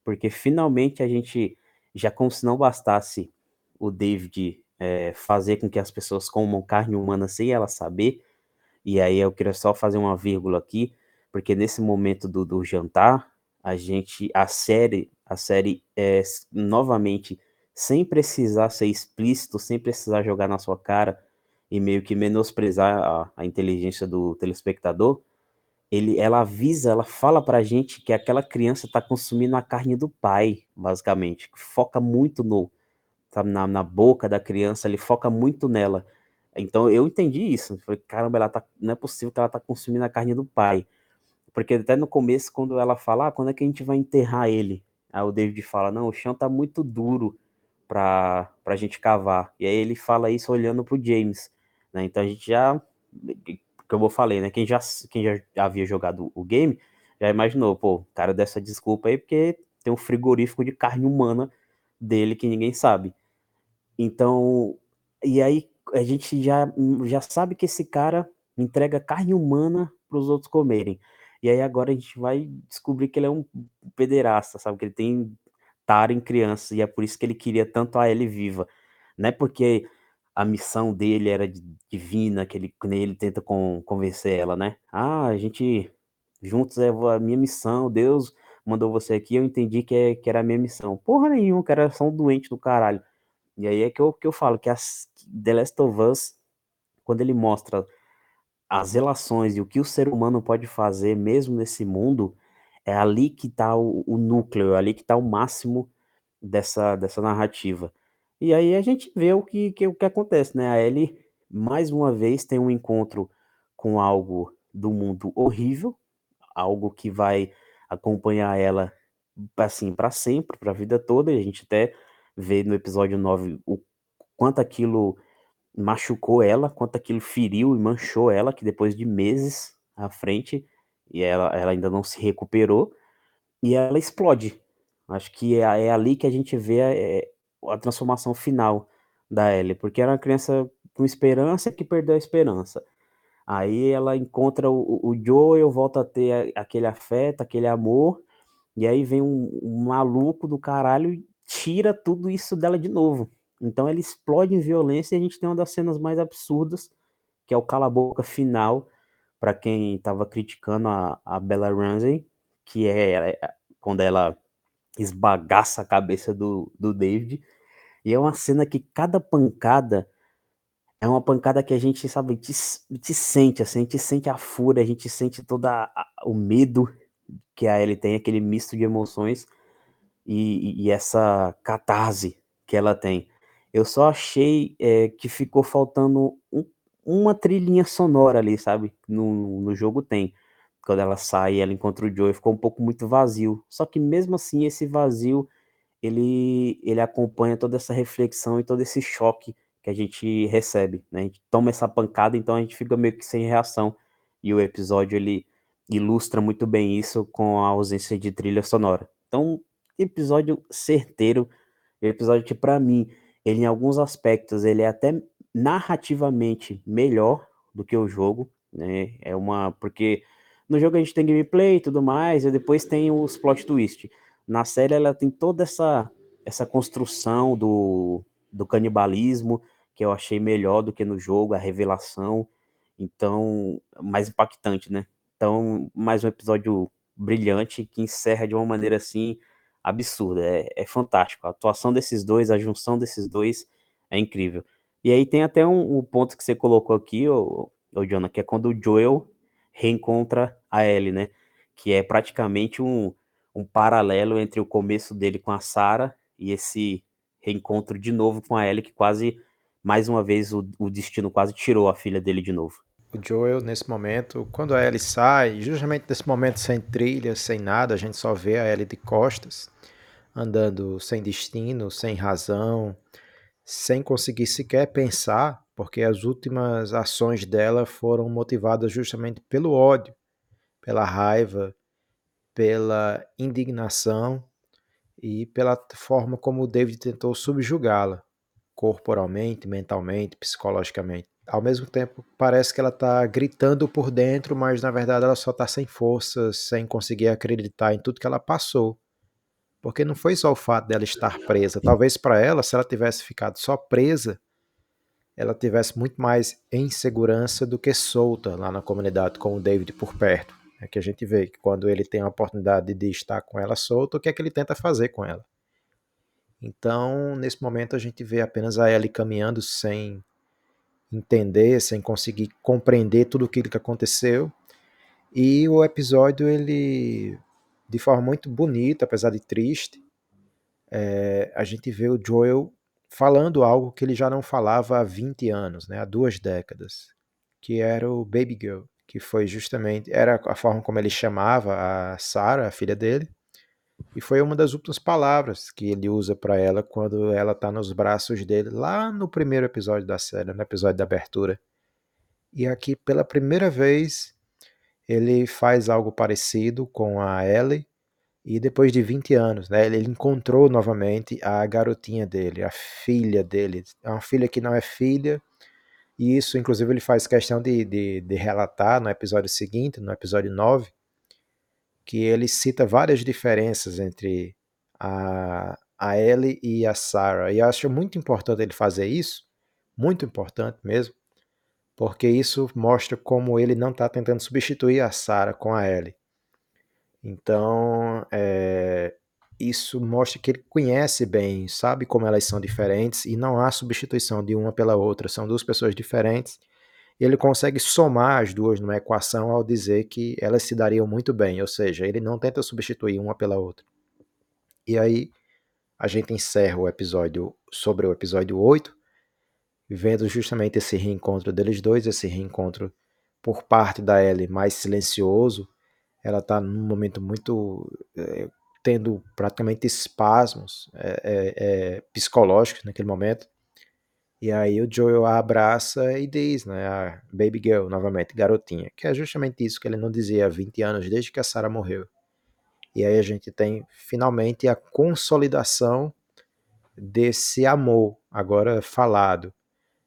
Porque finalmente a gente, já como se não bastasse o David é, fazer com que as pessoas comam carne humana sem ela saber. E aí eu queria só fazer uma vírgula aqui, porque nesse momento do, do jantar, a gente, a série, a série é novamente sem precisar ser explícito, sem precisar jogar na sua cara e meio que menosprezar a, a inteligência do telespectador, ele, ela avisa, ela fala pra gente que aquela criança está consumindo a carne do pai, basicamente, foca muito no, sabe, na, na boca da criança, ele foca muito nela. Então eu entendi isso. Falei, caramba, ela tá, não é possível que ela tá consumindo a carne do pai. Porque até no começo, quando ela fala, ah, quando é que a gente vai enterrar ele? Aí o David fala, não, o chão tá muito duro pra, pra gente cavar. E aí ele fala isso olhando pro James. Né? Então a gente já, como eu falei, né? Quem já, quem já havia jogado o game já imaginou, pô, o cara dessa desculpa aí porque tem um frigorífico de carne humana dele que ninguém sabe. Então, e aí a gente já, já sabe que esse cara entrega carne humana para os outros comerem. E aí agora a gente vai descobrir que ele é um pederasta, sabe? Que ele tem tara em criança, e é por isso que ele queria tanto a Ellie viva. Não é porque a missão dele era divina, que ele, ele tenta com, convencer ela, né? Ah, a gente juntos é a minha missão, Deus mandou você aqui, eu entendi que, é, que era a minha missão. Porra nenhuma, era só um doente do caralho. E aí é que eu, que eu falo que as The Last of Us, quando ele mostra as relações e o que o ser humano pode fazer mesmo nesse mundo, é ali que está o, o, núcleo, é ali que está o máximo dessa, dessa narrativa. E aí a gente vê o que, que, o que acontece, né? A Ellie, mais uma vez, tem um encontro com algo do mundo horrível, algo que vai acompanhar ela assim para sempre, para a vida toda, e a gente até vê no episódio 9 o quanto aquilo machucou ela, quanto aquilo feriu e manchou ela, que depois de meses à frente, e ela, ela ainda não se recuperou, e ela explode. Acho que é, é ali que a gente vê é, a transformação final da Ellie, porque era uma criança com esperança que perdeu a esperança. Aí ela encontra o, o Joel, volta a ter aquele afeto, aquele amor, e aí vem um, um maluco do caralho tira tudo isso dela de novo. Então ela explode em violência e a gente tem uma das cenas mais absurdas, que é o cala-boca final, para quem estava criticando a, a Bella Ramsey, que é, é quando ela esbagaça a cabeça do, do David. E é uma cena que cada pancada é uma pancada que a gente, sabe, te, te sente, assim, a gente sente a fúria, a gente sente todo o medo que a Ellie tem, aquele misto de emoções e, e essa catarse que ela tem. Eu só achei é, que ficou faltando um, uma trilhinha sonora ali, sabe? No, no jogo tem. Quando ela sai, ela encontra o Joe, ficou um pouco muito vazio. Só que mesmo assim, esse vazio, ele, ele acompanha toda essa reflexão e todo esse choque que a gente recebe, né? A gente toma essa pancada, então a gente fica meio que sem reação. E o episódio, ele ilustra muito bem isso com a ausência de trilha sonora. Então, episódio certeiro, episódio que para mim, ele em alguns aspectos, ele é até narrativamente melhor do que o jogo, né? É uma porque no jogo a gente tem gameplay e tudo mais, e depois tem os plot twist. Na série ela tem toda essa essa construção do, do canibalismo que eu achei melhor do que no jogo, a revelação, então mais impactante, né? Então, mais um episódio brilhante que encerra de uma maneira assim absurda, é, é fantástico. A atuação desses dois, a junção desses dois é incrível. E aí tem até um, um ponto que você colocou aqui, o, o Jonah, que é quando o Joel reencontra a Ellie, né? Que é praticamente um, um paralelo entre o começo dele com a Sarah e esse reencontro de novo com a Ellie, que quase, mais uma vez, o, o destino quase tirou a filha dele de novo. O Joel, nesse momento, quando a Ellie sai, justamente nesse momento sem trilha, sem nada, a gente só vê a Ellie de costas, andando sem destino, sem razão, sem conseguir sequer pensar, porque as últimas ações dela foram motivadas justamente pelo ódio, pela raiva, pela indignação e pela forma como o David tentou subjugá-la, corporalmente, mentalmente, psicologicamente. Ao mesmo tempo, parece que ela está gritando por dentro, mas na verdade ela só está sem forças, sem conseguir acreditar em tudo que ela passou. Porque não foi só o fato dela estar presa. Talvez para ela, se ela tivesse ficado só presa, ela tivesse muito mais em segurança do que solta lá na comunidade com o David por perto. É que a gente vê que quando ele tem a oportunidade de estar com ela solta, o que é que ele tenta fazer com ela? Então, nesse momento, a gente vê apenas a Ellie caminhando sem entender, sem conseguir compreender tudo aquilo que aconteceu. E o episódio, ele, de forma muito bonita, apesar de triste, é, a gente vê o Joel falando algo que ele já não falava há 20 anos, né, há duas décadas, que era o Baby Girl que foi justamente era a forma como ele chamava a Sarah, a filha dele, e foi uma das últimas palavras que ele usa para ela quando ela está nos braços dele, lá no primeiro episódio da série, no episódio da abertura. E aqui, pela primeira vez, ele faz algo parecido com a Ellie, e depois de 20 anos, né, ele encontrou novamente a garotinha dele, a filha dele. É uma filha que não é filha, e isso, inclusive, ele faz questão de, de, de relatar no episódio seguinte, no episódio 9, que ele cita várias diferenças entre a, a Ellie e a Sarah. E eu acho muito importante ele fazer isso, muito importante mesmo, porque isso mostra como ele não está tentando substituir a Sarah com a Ellie. Então, é, isso mostra que ele conhece bem, sabe como elas são diferentes e não há substituição de uma pela outra. São duas pessoas diferentes. Ele consegue somar as duas numa equação ao dizer que elas se dariam muito bem, ou seja, ele não tenta substituir uma pela outra. E aí a gente encerra o episódio sobre o episódio 8, vendo justamente esse reencontro deles dois, esse reencontro por parte da Ellie mais silencioso. Ela está num momento muito é, tendo praticamente espasmos é, é, psicológicos naquele momento. E aí o Joel a abraça e diz, né, a baby girl, novamente, garotinha, que é justamente isso que ele não dizia há 20 anos, desde que a Sarah morreu. E aí a gente tem finalmente a consolidação desse amor, agora falado.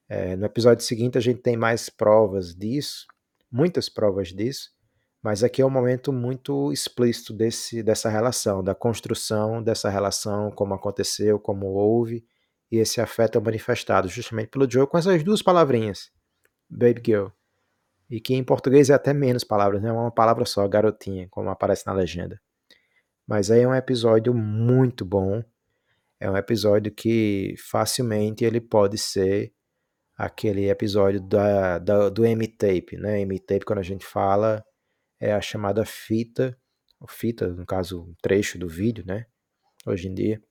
É, no episódio seguinte a gente tem mais provas disso, muitas provas disso, mas aqui é um momento muito explícito desse, dessa relação, da construção dessa relação, como aconteceu, como houve, e esse afeto é manifestado justamente pelo Joe com essas duas palavrinhas, baby girl, e que em português é até menos palavras, né? é uma palavra só, garotinha, como aparece na legenda. Mas aí é um episódio muito bom, é um episódio que facilmente ele pode ser aquele episódio da, da do M-Tape, né? M-Tape, quando a gente fala, é a chamada fita, fita, no caso, trecho do vídeo, né? Hoje em dia,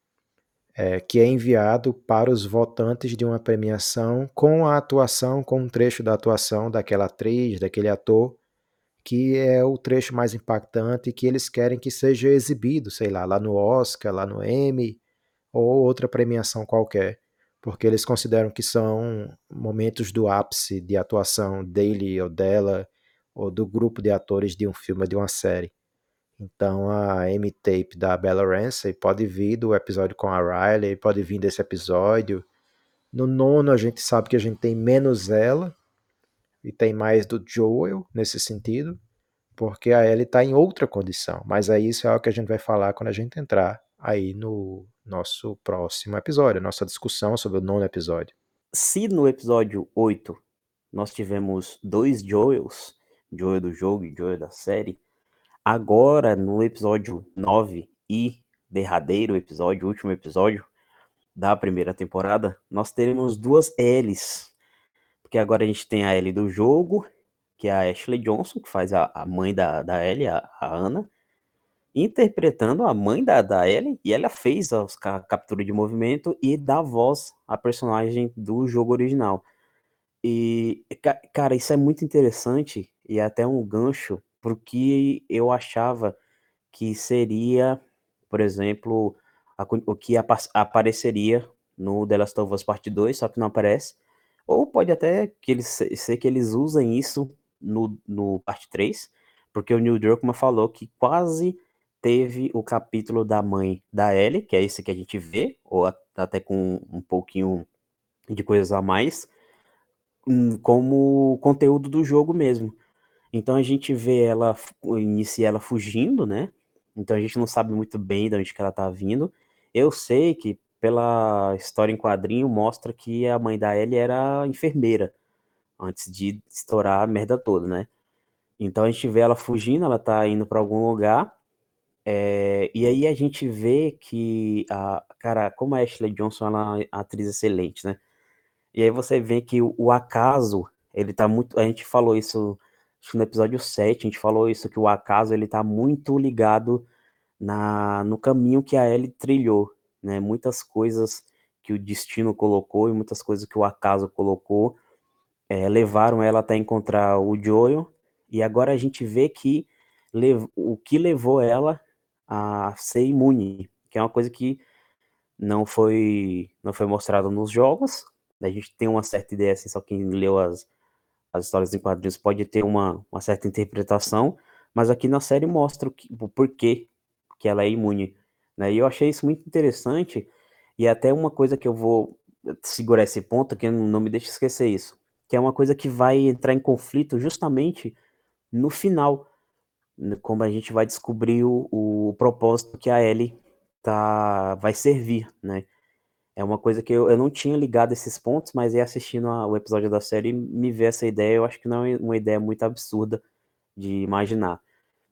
é, que é enviado para os votantes de uma premiação com a atuação, com um trecho da atuação daquela atriz, daquele ator, que é o trecho mais impactante que eles querem que seja exibido, sei lá, lá no Oscar, lá no Emmy ou outra premiação qualquer, porque eles consideram que são momentos do ápice de atuação dele ou dela ou do grupo de atores de um filme de uma série. Então a M-Tape da Bella Ramsey pode vir do episódio com a Riley, pode vir desse episódio. No nono a gente sabe que a gente tem menos ela e tem mais do Joel nesse sentido, porque a Ellie está em outra condição. Mas aí isso é algo que a gente vai falar quando a gente entrar aí no nosso próximo episódio, nossa discussão sobre o nono episódio. Se no episódio 8 nós tivemos dois Joels, Joel do jogo e Joel da série. Agora, no episódio 9 e derradeiro episódio, último episódio da primeira temporada, nós teremos duas L's. Porque agora a gente tem a L do jogo, que é a Ashley Johnson, que faz a, a mãe da, da Ellie, a, a Ana, interpretando a mãe da, da Ellie, e ela fez a, a captura de movimento e dá voz à personagem do jogo original. E, cara, isso é muito interessante e é até um gancho porque eu achava que seria, por exemplo, a, o que apa, apareceria no The Last of Us Part 2, só que não aparece. Ou pode até que eles, ser que eles usem isso no, no Parte 3, porque o Neil Druckmann falou que quase teve o capítulo da mãe da Ellie, que é esse que a gente vê, ou até com um pouquinho de coisas a mais, hum, como conteúdo do jogo mesmo. Então a gente vê ela, inicia ela fugindo, né? Então a gente não sabe muito bem de onde que ela tá vindo. Eu sei que pela história em quadrinho mostra que a mãe da Ellie era enfermeira antes de estourar a merda toda, né? Então a gente vê ela fugindo, ela tá indo para algum lugar. É, e aí a gente vê que a cara, como a Ashley Johnson ela é uma atriz excelente, né? E aí você vê que o, o acaso, ele tá muito, a gente falou isso no episódio 7 a gente falou isso, que o acaso ele tá muito ligado na, no caminho que a Ellie trilhou, né? Muitas coisas que o destino colocou e muitas coisas que o acaso colocou é, levaram ela até encontrar o Joel, e agora a gente vê que o que levou ela a ser imune, que é uma coisa que não foi não foi mostrado nos jogos, a gente tem uma certa ideia assim, só quem leu as as histórias em quadrinhos pode ter uma, uma certa interpretação, mas aqui na série mostra o, que, o porquê que ela é imune. Né? E eu achei isso muito interessante, e é até uma coisa que eu vou segurar esse ponto, que não me deixa esquecer isso, que é uma coisa que vai entrar em conflito justamente no final, né, como a gente vai descobrir o, o propósito que a Ellie tá, vai servir, né? É uma coisa que eu, eu não tinha ligado esses pontos, mas aí assistindo a, o episódio da série me vê essa ideia, eu acho que não é uma ideia muito absurda de imaginar.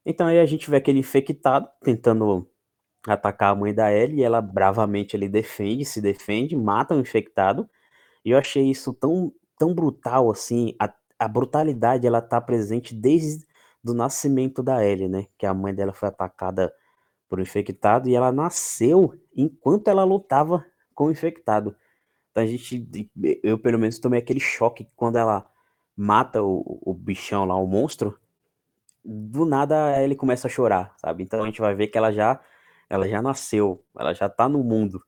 Então aí a gente vê aquele infectado tentando atacar a mãe da Ellie, e ela bravamente ele defende, se defende, mata o infectado. E eu achei isso tão, tão brutal assim, a, a brutalidade ela tá presente desde do nascimento da Ellie, né? Que a mãe dela foi atacada por um infectado e ela nasceu enquanto ela lutava o infectado. Então a gente, eu pelo menos tomei aquele choque quando ela mata o, o bichão lá, o monstro, do nada ele começa a chorar, sabe? Então a gente vai ver que ela já ela já nasceu, ela já tá no mundo.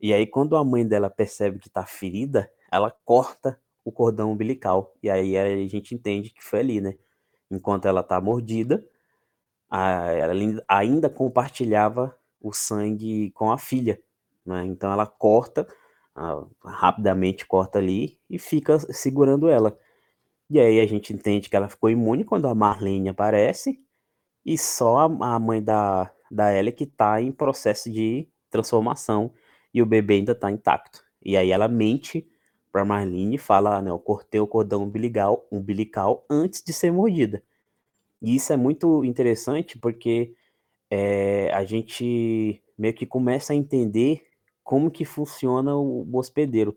E aí quando a mãe dela percebe que tá ferida, ela corta o cordão umbilical. E aí a gente entende que foi ali, né? Enquanto ela tá mordida, a, ela ainda compartilhava o sangue com a filha, né? Então ela corta, rapidamente corta ali e fica segurando ela. E aí a gente entende que ela ficou imune quando a Marlene aparece e só a, a mãe da, da Ellie que está em processo de transformação e o bebê ainda está intacto. E aí ela mente para Marlene e fala, né, eu cortei o cordão umbilical, umbilical antes de ser mordida. E isso é muito interessante porque é, a gente meio que começa a entender como que funciona o, o hospedeiro.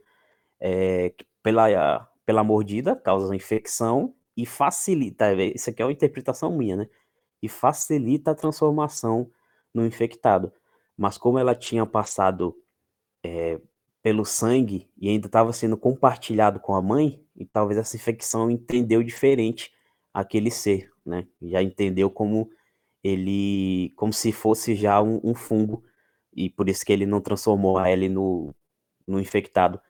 É, pela, pela mordida, causa infecção e facilita, isso aqui é uma interpretação minha, né? E facilita a transformação no infectado. Mas como ela tinha passado é, pelo sangue e ainda estava sendo compartilhado com a mãe, e talvez essa infecção entendeu diferente aquele ser, né? Já entendeu como ele, como se fosse já um, um fungo, e por isso que ele não transformou a Ellie no, no infectado.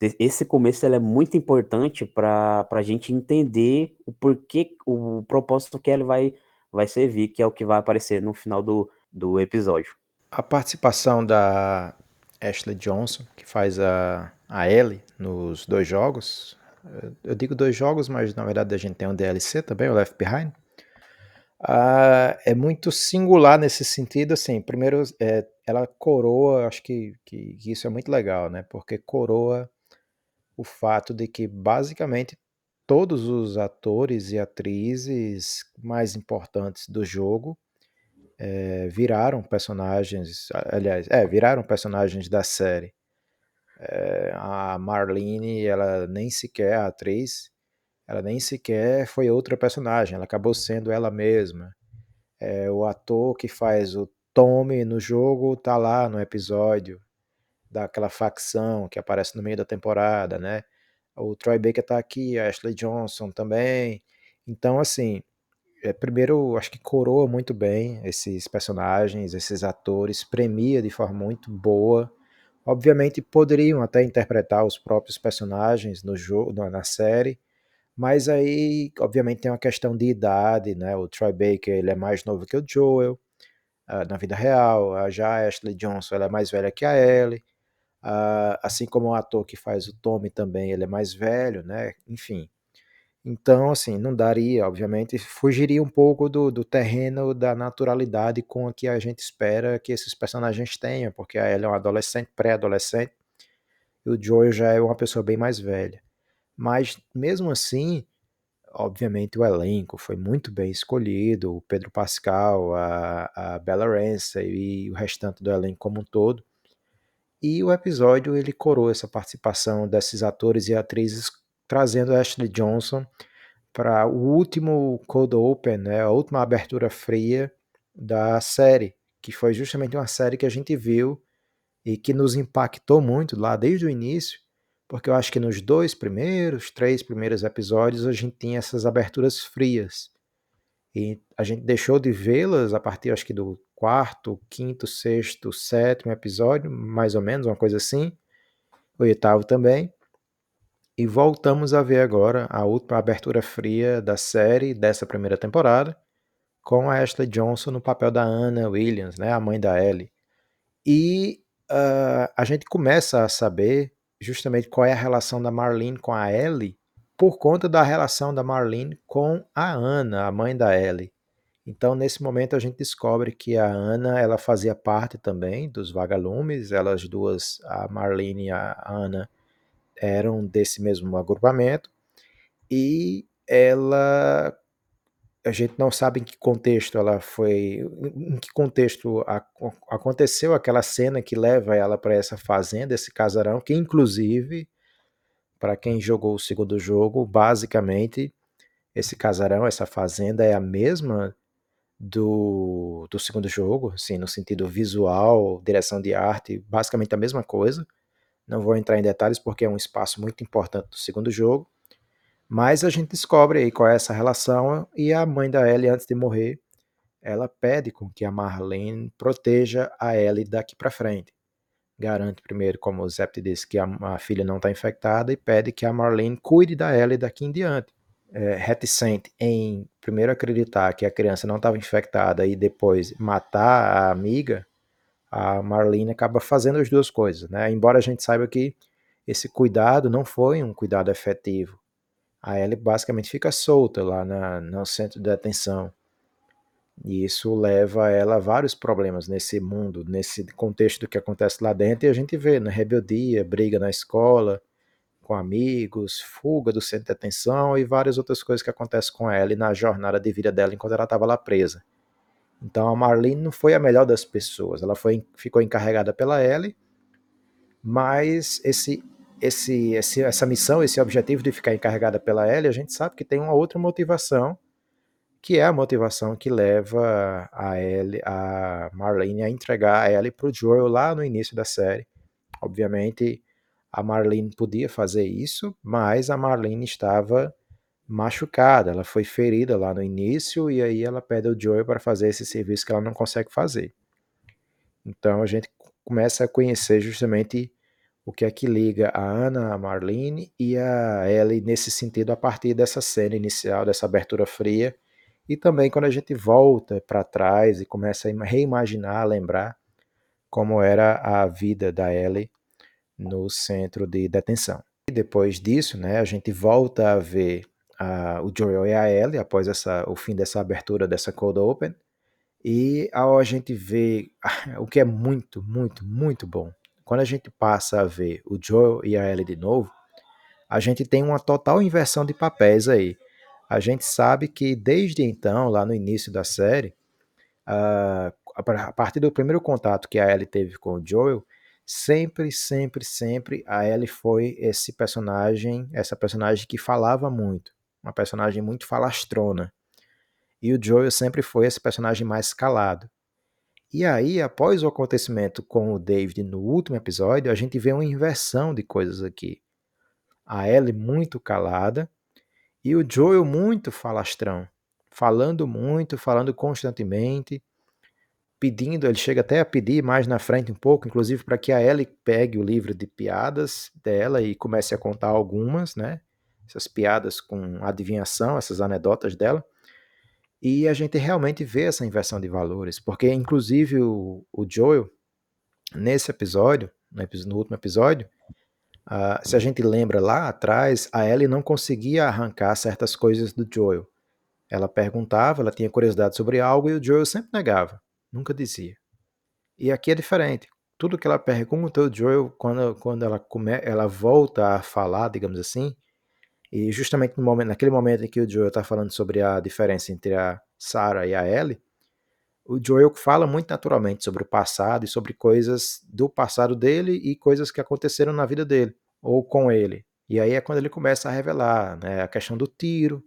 Esse começo é muito importante para a gente entender o porquê, o propósito que ele vai, vai servir, que é o que vai aparecer no final do, do episódio. A participação da Ashley Johnson, que faz a, a Ellie nos dois jogos, eu digo dois jogos, mas na verdade a gente tem um DLC também, o Left Behind, uh, é muito singular nesse sentido, assim, primeiro é, ela coroa, acho que, que, isso é muito legal, né, porque coroa o fato de que basicamente todos os atores e atrizes mais importantes do jogo é, viraram personagens, aliás, é, viraram personagens da série. É, a Marlene, ela nem sequer, a atriz, ela nem sequer foi outra personagem, ela acabou sendo ela mesma. É, o ator que faz o Tommy no jogo tá lá no episódio daquela facção que aparece no meio da temporada, né? O Troy Baker tá aqui, a Ashley Johnson também. Então, assim, é, primeiro, acho que coroa muito bem esses personagens, esses atores, premia de forma muito boa. Obviamente poderiam até interpretar os próprios personagens no jogo, na série, mas aí, obviamente, tem uma questão de idade, né? O Troy Baker ele é mais novo que o Joel uh, na vida real, já a Ashley Johnson ela é mais velha que a Ellie. Uh, assim como o ator que faz o Tommy também, ele é mais velho, né? Enfim. Então, assim, não daria, obviamente, fugiria um pouco do, do terreno da naturalidade com a que a gente espera que esses personagens tenham, porque a Ellie é um adolescente, pré-adolescente, e o Joel já é uma pessoa bem mais velha. Mas, mesmo assim, obviamente o elenco foi muito bem escolhido, o Pedro Pascal, a, a Bella Ramsey e o restante do elenco como um todo. E o episódio ele coroa essa participação desses atores e atrizes, trazendo Ashley Johnson para o último cold open, né, a última abertura fria da série, que foi justamente uma série que a gente viu e que nos impactou muito lá desde o início, porque eu acho que nos dois primeiros, três primeiros episódios a gente tinha essas aberturas frias. E a gente deixou de vê-las a partir, acho que do quarto, quinto, sexto, sétimo episódio, mais ou menos, uma coisa assim. O oitavo também. E voltamos a ver agora a última abertura fria da série dessa primeira temporada, com a Ashley Johnson no papel da Anna Williams, né, a mãe da Ellie. E uh, a gente começa a saber justamente qual é a relação da Marlene com a Ellie por conta da relação da Marlene com a Anna, a mãe da Ellie. Então, nesse momento, a gente descobre que a Ana ela fazia parte também dos vagalumes, elas duas, a Marlene e a Ana, eram desse mesmo agrupamento, e ela. A gente não sabe em que contexto ela foi. Em que contexto a, aconteceu aquela cena que leva ela para essa fazenda, esse casarão, que inclusive, para quem jogou o segundo jogo, basicamente, esse casarão, essa fazenda é a mesma do, do segundo jogo, assim, no sentido visual, direção de arte, basicamente a mesma coisa. Não vou entrar em detalhes porque é um espaço muito importante do segundo jogo. Mas a gente descobre aí qual é essa relação e a mãe da Ellie, antes de morrer, ela pede com que a Marlene proteja a Ellie daqui para frente. Garante primeiro, como o Zept disse, que a, a filha não está infectada e pede que a Marlene cuide da Ellie daqui em diante é, reticente em primeiro acreditar que a criança não estava infectada e depois matar a amiga, a Marlene acaba fazendo as duas coisas, né? Embora a gente saiba que esse cuidado não foi um cuidado efetivo. A Ellie basicamente fica solta lá na, no centro de detenção. E isso leva ela a vários problemas nesse mundo, nesse contexto do que acontece lá dentro, e a gente vê na né? rebeldia, briga na escola, com amigos, fuga do centro de atenção e várias outras coisas que acontecem com ela e na jornada de vida dela enquanto ela estava lá presa. Então a Marlene não foi a melhor das pessoas, ela foi, ficou encarregada pela Ellie, mas esse, esse, esse, essa missão, esse objetivo de ficar encarregada pela Ellie, a gente sabe que tem uma outra motivação, que é a motivação que leva a, Ellie, a Marlene a entregar a Ellie para o Joel lá no início da série. Obviamente, a Marlene podia fazer isso, mas a Marlene estava machucada, ela foi ferida lá no início e aí ela pede ao Joey para fazer esse serviço que ela não consegue fazer. Então a gente começa a conhecer justamente o que é que liga a Ana, a Marlene e a Ellie nesse sentido a partir dessa cena inicial, dessa abertura fria, e também quando a gente volta para trás e começa a reimaginar, lembrar como era a vida da Ellie no centro de detenção. E depois disso, né, a gente volta a ver a, o Joel e a Ellie após essa, o fim dessa abertura dessa Cold Open. E a gente vê *laughs* o que é muito, muito, muito bom. Quando a gente passa a ver o Joel e a Ellie de novo, a gente tem uma total inversão de papéis aí. A gente sabe que desde então, lá no início da série, a partir do primeiro contato que a Ellie teve com o Joel, sempre, sempre, sempre a Ellie foi esse personagem, essa personagem que falava muito, uma personagem muito falastrona. E o Joel sempre foi esse personagem mais calado. E aí, após o acontecimento com o David no último episódio, a gente vê uma inversão de coisas aqui. A Ellie muito calada e o Joel muito falastrão, falando muito, falando constantemente, pedindo, ele chega até a pedir mais na frente um pouco, inclusive para que a Ellie pegue o livro de piadas dela e comece a contar algumas, né? Essas piadas com adivinhação, essas anedotas dela. E a gente realmente vê essa inversão de valores, porque inclusive o, o Joel, nesse episódio, no, último episódio, uh, se a gente lembra lá atrás, a Ellie não conseguia arrancar certas coisas do Joel. Ela perguntava, ela tinha curiosidade sobre algo e o Joel sempre negava. Nunca dizia. E aqui é diferente. Tudo que ela pergunta, o Joel, quando, quando ela, come, ela volta a falar, digamos assim, e justamente no momento, naquele momento em que o Joel está falando sobre a diferença entre a Sarah e a Ellie, o Joel fala muito naturalmente sobre o passado e sobre coisas do passado dele e coisas que aconteceram na vida dele, ou com ele. E aí é quando ele começa a revelar né, a questão do tiro,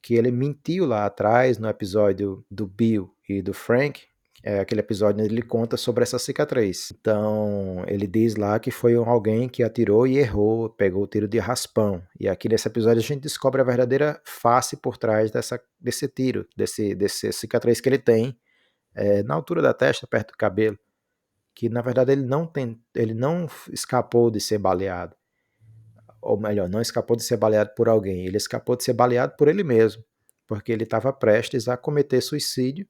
que ele mentiu lá atrás no episódio do Bill e do Frank, é aquele episódio onde ele conta sobre essa cicatriz. Então, ele diz lá que foi alguém que atirou e errou, pegou o tiro de raspão. E aqui nesse episódio a gente descobre a verdadeira face por trás dessa, desse tiro, desse, desse cicatriz que ele tem é, na altura da testa, perto do cabelo. Que na verdade ele não, tem, ele não escapou de ser baleado. ou melhor, não escapou de ser baleado por alguém, ele escapou de ser baleado por ele mesmo, porque ele estava prestes a cometer suicídio,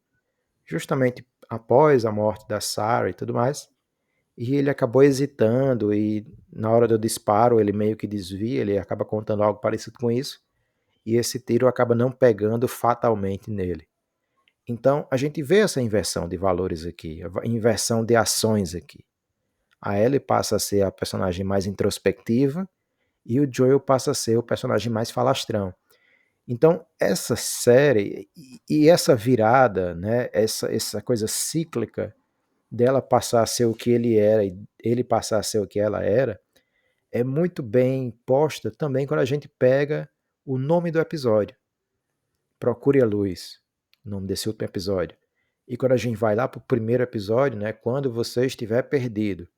justamente após a morte da Sarah e tudo mais. E ele acabou hesitando e na hora do disparo ele meio que desvia, ele acaba contando algo parecido com isso, e esse tiro acaba não pegando fatalmente nele. Então a gente vê essa inversão de valores aqui, inversão de ações aqui. A Ellie passa a ser a personagem mais introspectiva e o Joel passa a ser o personagem mais falastrão. Então, essa série e essa virada, né, essa, essa coisa cíclica dela passar a ser o que ele era e ele passar a ser o que ela era, é muito bem posta também quando a gente pega o nome do episódio. Procure a luz, o nome desse último episódio. E quando a gente vai lá para o primeiro episódio, né, quando você estiver perdido.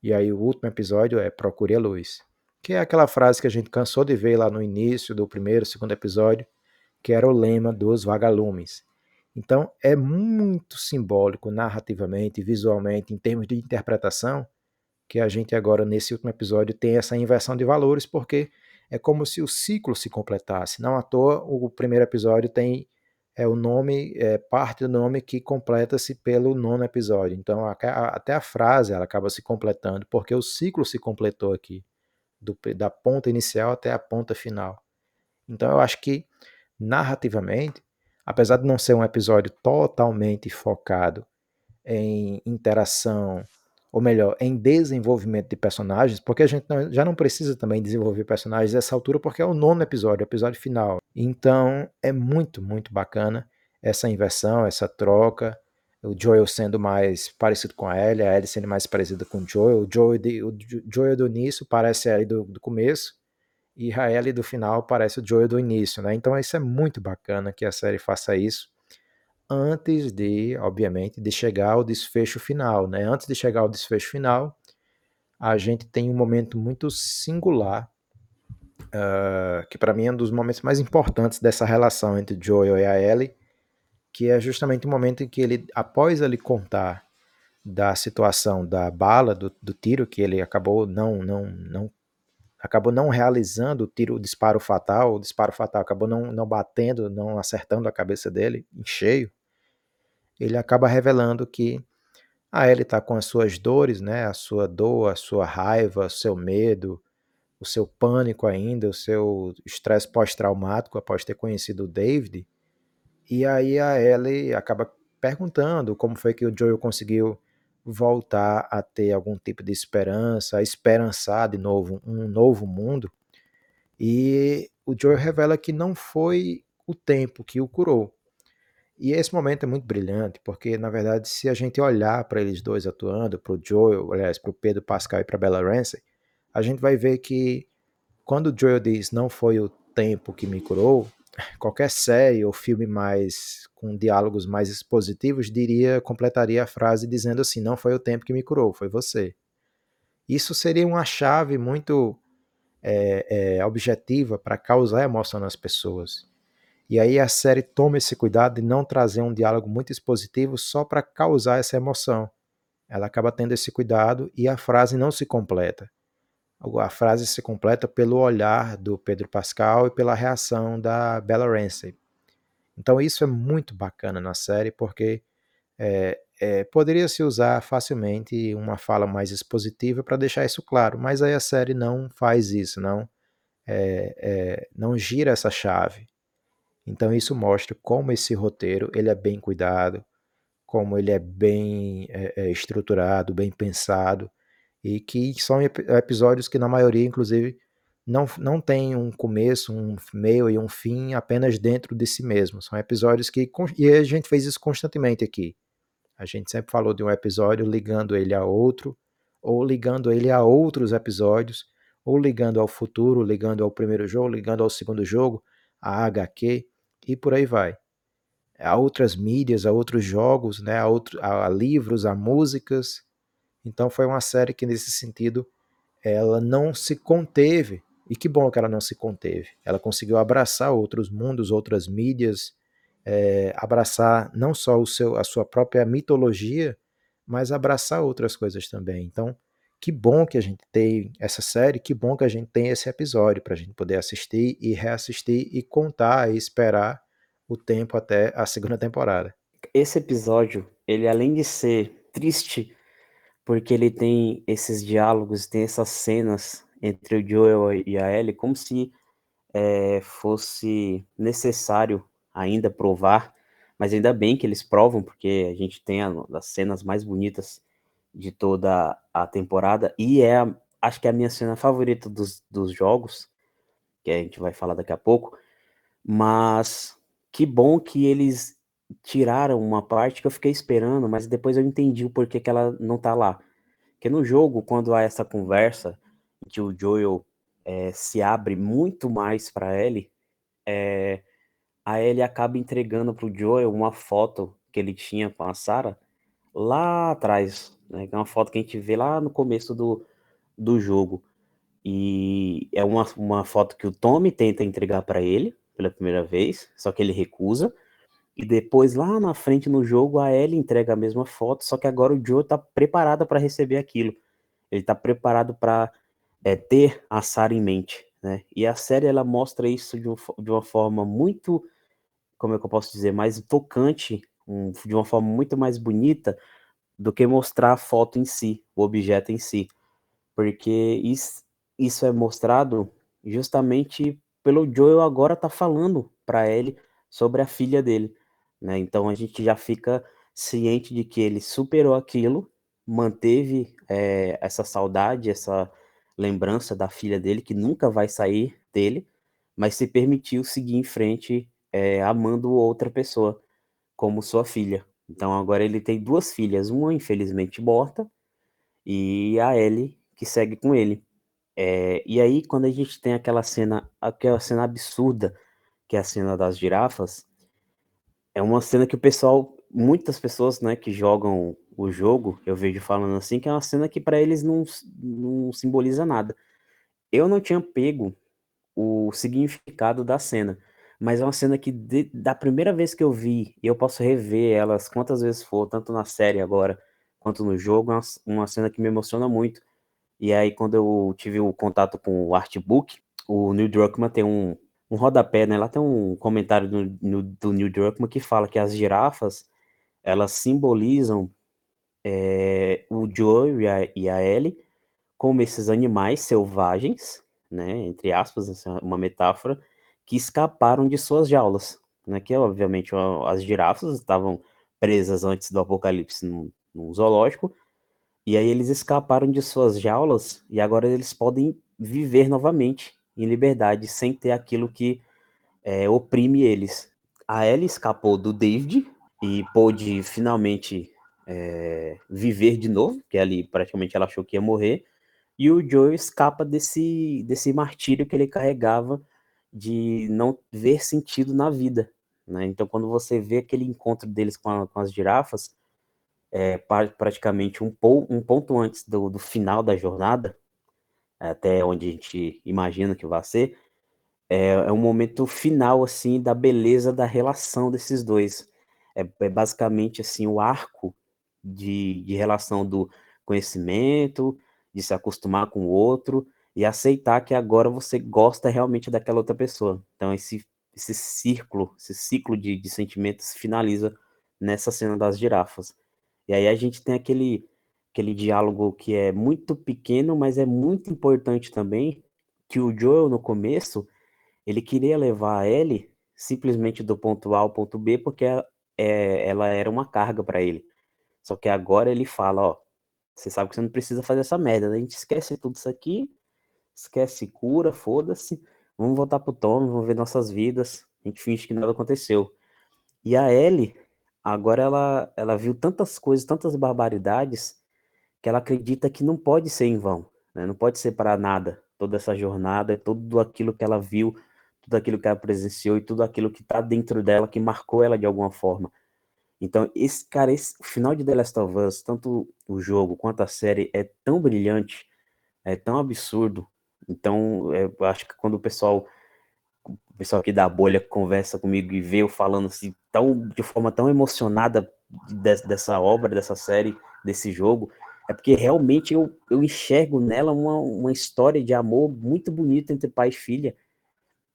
E aí o último episódio é Procure a luz que é aquela frase que a gente cansou de ver lá no início do primeiro, segundo episódio, que era o lema dos vagalumes. Então é muito simbólico narrativamente, visualmente, em termos de interpretação, que a gente agora nesse último episódio tem essa inversão de valores, porque é como se o ciclo se completasse. Não à toa o primeiro episódio tem é o nome, é parte do nome que completa-se pelo nono episódio. Então a, a, até a frase ela acaba se completando, porque o ciclo se completou aqui do, da ponta inicial até a ponta final. Então eu acho que, narrativamente, apesar de não ser um episódio totalmente focado em interação, ou melhor, em desenvolvimento de personagens, porque a gente não, já não precisa também desenvolver personagens nessa altura, porque é o nono episódio, o episódio final. Então é muito, muito bacana essa inversão, essa troca, o Joel sendo mais parecido com a Ellie, a Ellie sendo mais parecida com o Joel, o Joel, de, o Joel do início parece a Ellie do, do começo, e a Ellie do final parece o Joel do início, né? Então isso é muito bacana que a série faça isso, antes de, obviamente, de chegar ao desfecho final, né? Antes de chegar ao desfecho final, a gente tem um momento muito singular, uh, que para mim é um dos momentos mais importantes dessa relação entre Joel e a Ellie, que é justamente o momento em que ele, após ele contar da situação da bala, do, do tiro, que ele acabou não, não, não acabou não realizando o tiro, o disparo fatal, o disparo fatal acabou não, não batendo, não acertando a cabeça dele em cheio, ele acaba revelando que a Ellie está com as suas dores, né, a sua dor, a sua raiva, o seu medo, o seu pânico ainda, o seu estresse pós-traumático após ter conhecido o David, e aí a Ellie acaba perguntando como foi que o Joel conseguiu voltar a ter algum tipo de esperança, a esperançar de novo um novo mundo. E o Joel revela que não foi o tempo que o curou. E esse momento é muito brilhante, porque na verdade, se a gente olhar para eles dois atuando, para o Joel, aliás, para o Pedro Pascal e para Bella Ramsey, a gente vai ver que quando o Joel diz não foi o tempo que me curou, qualquer série ou filme mais com diálogos mais expositivos diria completaria a frase dizendo assim não foi o tempo que me curou foi você. Isso seria uma chave muito é, é, objetiva para causar emoção nas pessoas. E aí a série toma esse cuidado de não trazer um diálogo muito expositivo só para causar essa emoção. Ela acaba tendo esse cuidado e a frase não se completa a frase se completa pelo olhar do Pedro Pascal e pela reação da Bella Ramsey. Então isso é muito bacana na série porque é, é, poderia se usar facilmente uma fala mais expositiva para deixar isso claro, mas aí a série não faz isso, não é, não gira essa chave. Então isso mostra como esse roteiro ele é bem cuidado, como ele é bem estruturado, bem pensado e que são episódios que na maioria, inclusive, não, não tem um começo, um meio e um fim apenas dentro de si mesmo. São episódios que. E a gente fez isso constantemente aqui. A gente sempre falou de um episódio ligando ele a outro, ou ligando ele a outros episódios, ou ligando ao futuro, ligando ao primeiro jogo, ligando ao segundo jogo, a HQ, e por aí vai. A outras mídias, a outros jogos, né, a, outro, a livros, a músicas, então foi uma série que nesse sentido ela não se conteve e que bom que ela não se conteve. Ela conseguiu abraçar outros mundos, outras mídias, é, abraçar não só o seu, a sua própria mitologia, mas abraçar outras coisas também. Então que bom que a gente tem essa série, que bom que a gente tem esse episódio para a gente poder assistir e reassistir e contar e esperar o tempo até a segunda temporada. Esse episódio, ele além de ser triste, porque ele tem esses diálogos, tem essas cenas entre o Joel e a Ellie, como se é, fosse necessário ainda provar, mas ainda bem que eles provam, porque a gente tem as cenas mais bonitas de toda a temporada, e é, acho que é a minha cena favorita dos, dos jogos, que a gente vai falar daqui a pouco, mas que bom que eles tiraram uma parte que eu fiquei esperando, mas depois eu entendi o porquê que ela não tá lá. Porque no jogo, quando há essa conversa, que o Joel é, se abre muito mais para Ellie, é, a Ellie acaba entregando pro Joel uma foto que ele tinha com a Sarah lá atrás, né? É uma foto que a gente vê lá no começo do, do jogo. E é uma, uma foto que o Tommy tenta entregar para ele pela primeira vez, só que ele recusa. E depois, lá na frente no jogo, a Ellie entrega a mesma foto, só que agora o Joe tá preparado para receber aquilo. Ele tá preparado para é, ter a Sarah em mente, né? E a série ela mostra isso de, um, de uma forma muito, como é que eu posso dizer, mais tocante, um, de uma forma muito mais bonita do que mostrar a foto em si, o objeto em si, porque isso, isso é mostrado justamente pelo Joel agora tá falando para ele sobre a filha dele. Né? Então a gente já fica ciente de que ele superou aquilo, manteve é, essa saudade, essa lembrança da filha dele, que nunca vai sair dele, mas se permitiu seguir em frente é, amando outra pessoa como sua filha. Então agora ele tem duas filhas, uma infelizmente morta e a Ellie que segue com ele. É, e aí quando a gente tem aquela cena, aquela cena absurda, que é a cena das girafas, é uma cena que o pessoal, muitas pessoas, né, que jogam o jogo, eu vejo falando assim, que é uma cena que para eles não, não simboliza nada. Eu não tinha pego o significado da cena, mas é uma cena que de, da primeira vez que eu vi, eu posso rever elas quantas vezes for, tanto na série agora quanto no jogo, é uma, uma cena que me emociona muito. E aí quando eu tive o contato com o artbook, o Neil Druckmann tem um, um rodapé, né? Lá tem um comentário do, no, do Neil Druckmann que fala que as girafas elas simbolizam é, o Joe e a, e a Ellie como esses animais selvagens, né? Entre aspas, é uma metáfora, que escaparam de suas jaulas, né? Que obviamente as girafas estavam presas antes do apocalipse num, num zoológico, e aí eles escaparam de suas jaulas e agora eles podem viver novamente em liberdade, sem ter aquilo que é, oprime eles. A Ellie escapou do David e pôde finalmente é, viver de novo, que ali praticamente ela achou que ia morrer, e o Joe escapa desse, desse martírio que ele carregava de não ver sentido na vida. Né? Então, quando você vê aquele encontro deles com, a, com as girafas, é, praticamente um, um ponto antes do, do final da jornada, até onde a gente imagina que vai ser, é, é um momento final, assim, da beleza da relação desses dois. É, é basicamente, assim, o arco de, de relação do conhecimento, de se acostumar com o outro e aceitar que agora você gosta realmente daquela outra pessoa. Então, esse, esse círculo, esse ciclo de, de sentimentos finaliza nessa cena das girafas. E aí a gente tem aquele aquele diálogo que é muito pequeno, mas é muito importante também, que o Joel no começo, ele queria levar a Ellie simplesmente do ponto A ao ponto B, porque é, ela era uma carga para ele. Só que agora ele fala, ó, você sabe que você não precisa fazer essa merda, né? a gente esquece tudo isso aqui, esquece cura, foda-se, vamos voltar pro Tom, vamos ver nossas vidas, a gente finge que nada aconteceu. E a Ellie, agora ela, ela viu tantas coisas, tantas barbaridades, que ela acredita que não pode ser em vão, né? não pode ser para nada toda essa jornada, tudo aquilo que ela viu, tudo aquilo que ela presenciou e tudo aquilo que está dentro dela, que marcou ela de alguma forma. Então, esse cara, esse, o final de The Last of Us, tanto o jogo quanto a série, é tão brilhante, é tão absurdo. Então, é, eu acho que quando o pessoal, o pessoal aqui da bolha conversa comigo e vê eu falando assim, tão, de forma tão emocionada dessa obra, dessa série, desse jogo, é porque realmente eu, eu enxergo nela uma, uma história de amor muito bonita entre pai e filha,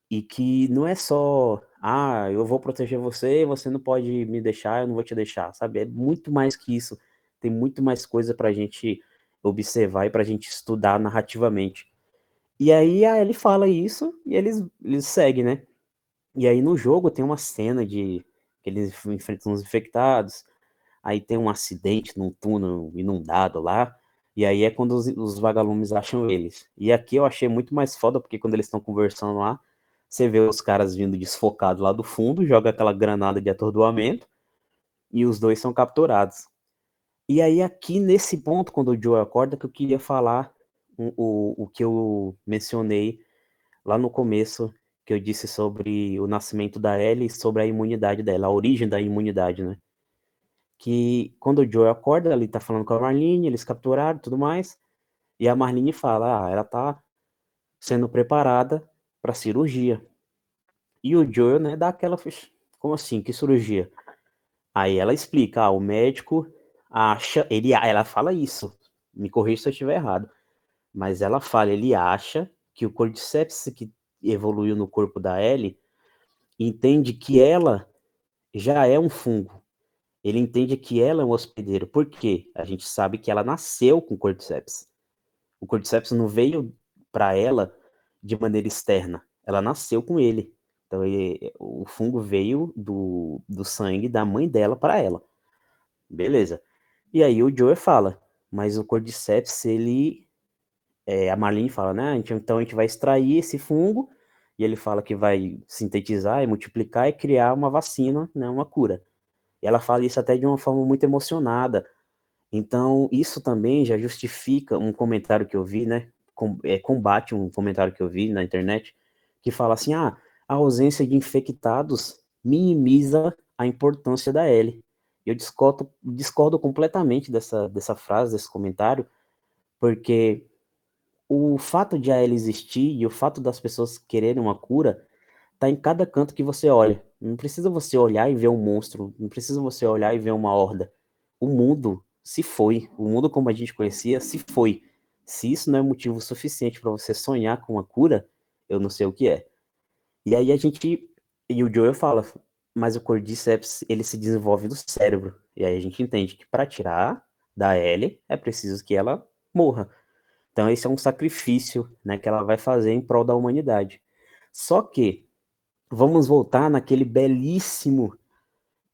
e que não é só, ah, eu vou proteger você, você não pode me deixar, eu não vou te deixar, sabe? É muito mais que isso, tem muito mais coisa pra gente observar e pra gente estudar narrativamente. E aí a Ellie fala isso e eles, eles seguem, né? E aí no jogo tem uma cena de que eles enfrentam os infectados, aí tem um acidente num túnel inundado lá, e aí é quando os, os vagalumes acham eles. E aqui eu achei muito mais foda, porque quando eles estão conversando lá, você vê os caras vindo desfocados lá do fundo, joga aquela granada de atordoamento, e os dois são capturados. E aí aqui nesse ponto, quando o Joe acorda, que eu queria falar o, o, o que eu mencionei lá no começo, que eu disse sobre o nascimento da Ellie e sobre a imunidade dela, a origem da imunidade, né? Que quando o Joe acorda, ele tá falando com a Marlene, eles capturaram tudo mais, e a Marlene fala, ah, ela tá sendo preparada para cirurgia. E o Joe, né, dá aquela, como assim, que cirurgia? Aí ela explica, ah, o médico acha, ele, ela fala isso, me corrija se eu estiver errado, mas ela fala, ele acha que o cordyceps que evoluiu no corpo da Ellie entende que ela já é um fungo. Ele entende que ela é um hospedeiro. Por quê? A gente sabe que ela nasceu com cordyceps. O cordyceps não veio para ela de maneira externa. Ela nasceu com ele. Então, ele, o fungo veio do, do sangue da mãe dela para ela. Beleza. E aí o Joe fala, mas o cordyceps, ele é, a Marlene fala, né? Então a gente vai extrair esse fungo e ele fala que vai sintetizar e multiplicar e criar uma vacina, né? Uma cura. Ela fala isso até de uma forma muito emocionada. Então isso também já justifica um comentário que eu vi, né? Com, é, combate um comentário que eu vi na internet que fala assim, ah, a ausência de infectados minimiza a importância da L. Eu discordo, discordo completamente dessa, dessa frase, desse comentário, porque o fato de ela existir e o fato das pessoas quererem uma cura tá em cada canto que você olha. Não precisa você olhar e ver um monstro, não precisa você olhar e ver uma horda. O mundo se foi, o mundo como a gente conhecia se foi. Se isso não é motivo suficiente para você sonhar com uma cura, eu não sei o que é. E aí a gente e o Joel fala, mas o Cordyceps ele se desenvolve do cérebro. E aí a gente entende que para tirar da Ellie é preciso que ela morra. Então, esse é um sacrifício né, que ela vai fazer em prol da humanidade. Só que, vamos voltar naquele belíssimo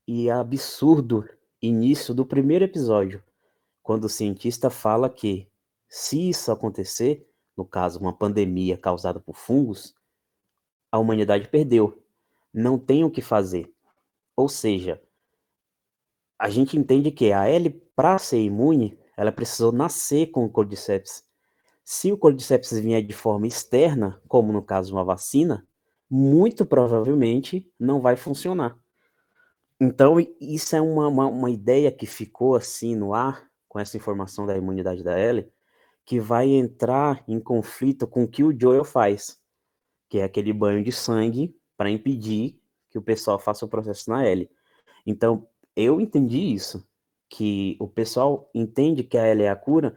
e absurdo início do primeiro episódio, quando o cientista fala que, se isso acontecer, no caso, uma pandemia causada por fungos, a humanidade perdeu. Não tem o que fazer. Ou seja, a gente entende que a L, para ser imune, ela precisou nascer com o Cordyceps. Se o cordyceps vier de forma externa, como no caso uma vacina, muito provavelmente não vai funcionar. Então, isso é uma, uma, uma, ideia que ficou assim no ar, com essa informação da imunidade da Ellie, que vai entrar em conflito com o que o Joel faz, que é aquele banho de sangue para impedir que o pessoal faça o processo na Ellie. Então, eu entendi isso, que o pessoal entende que a Ellie é a cura,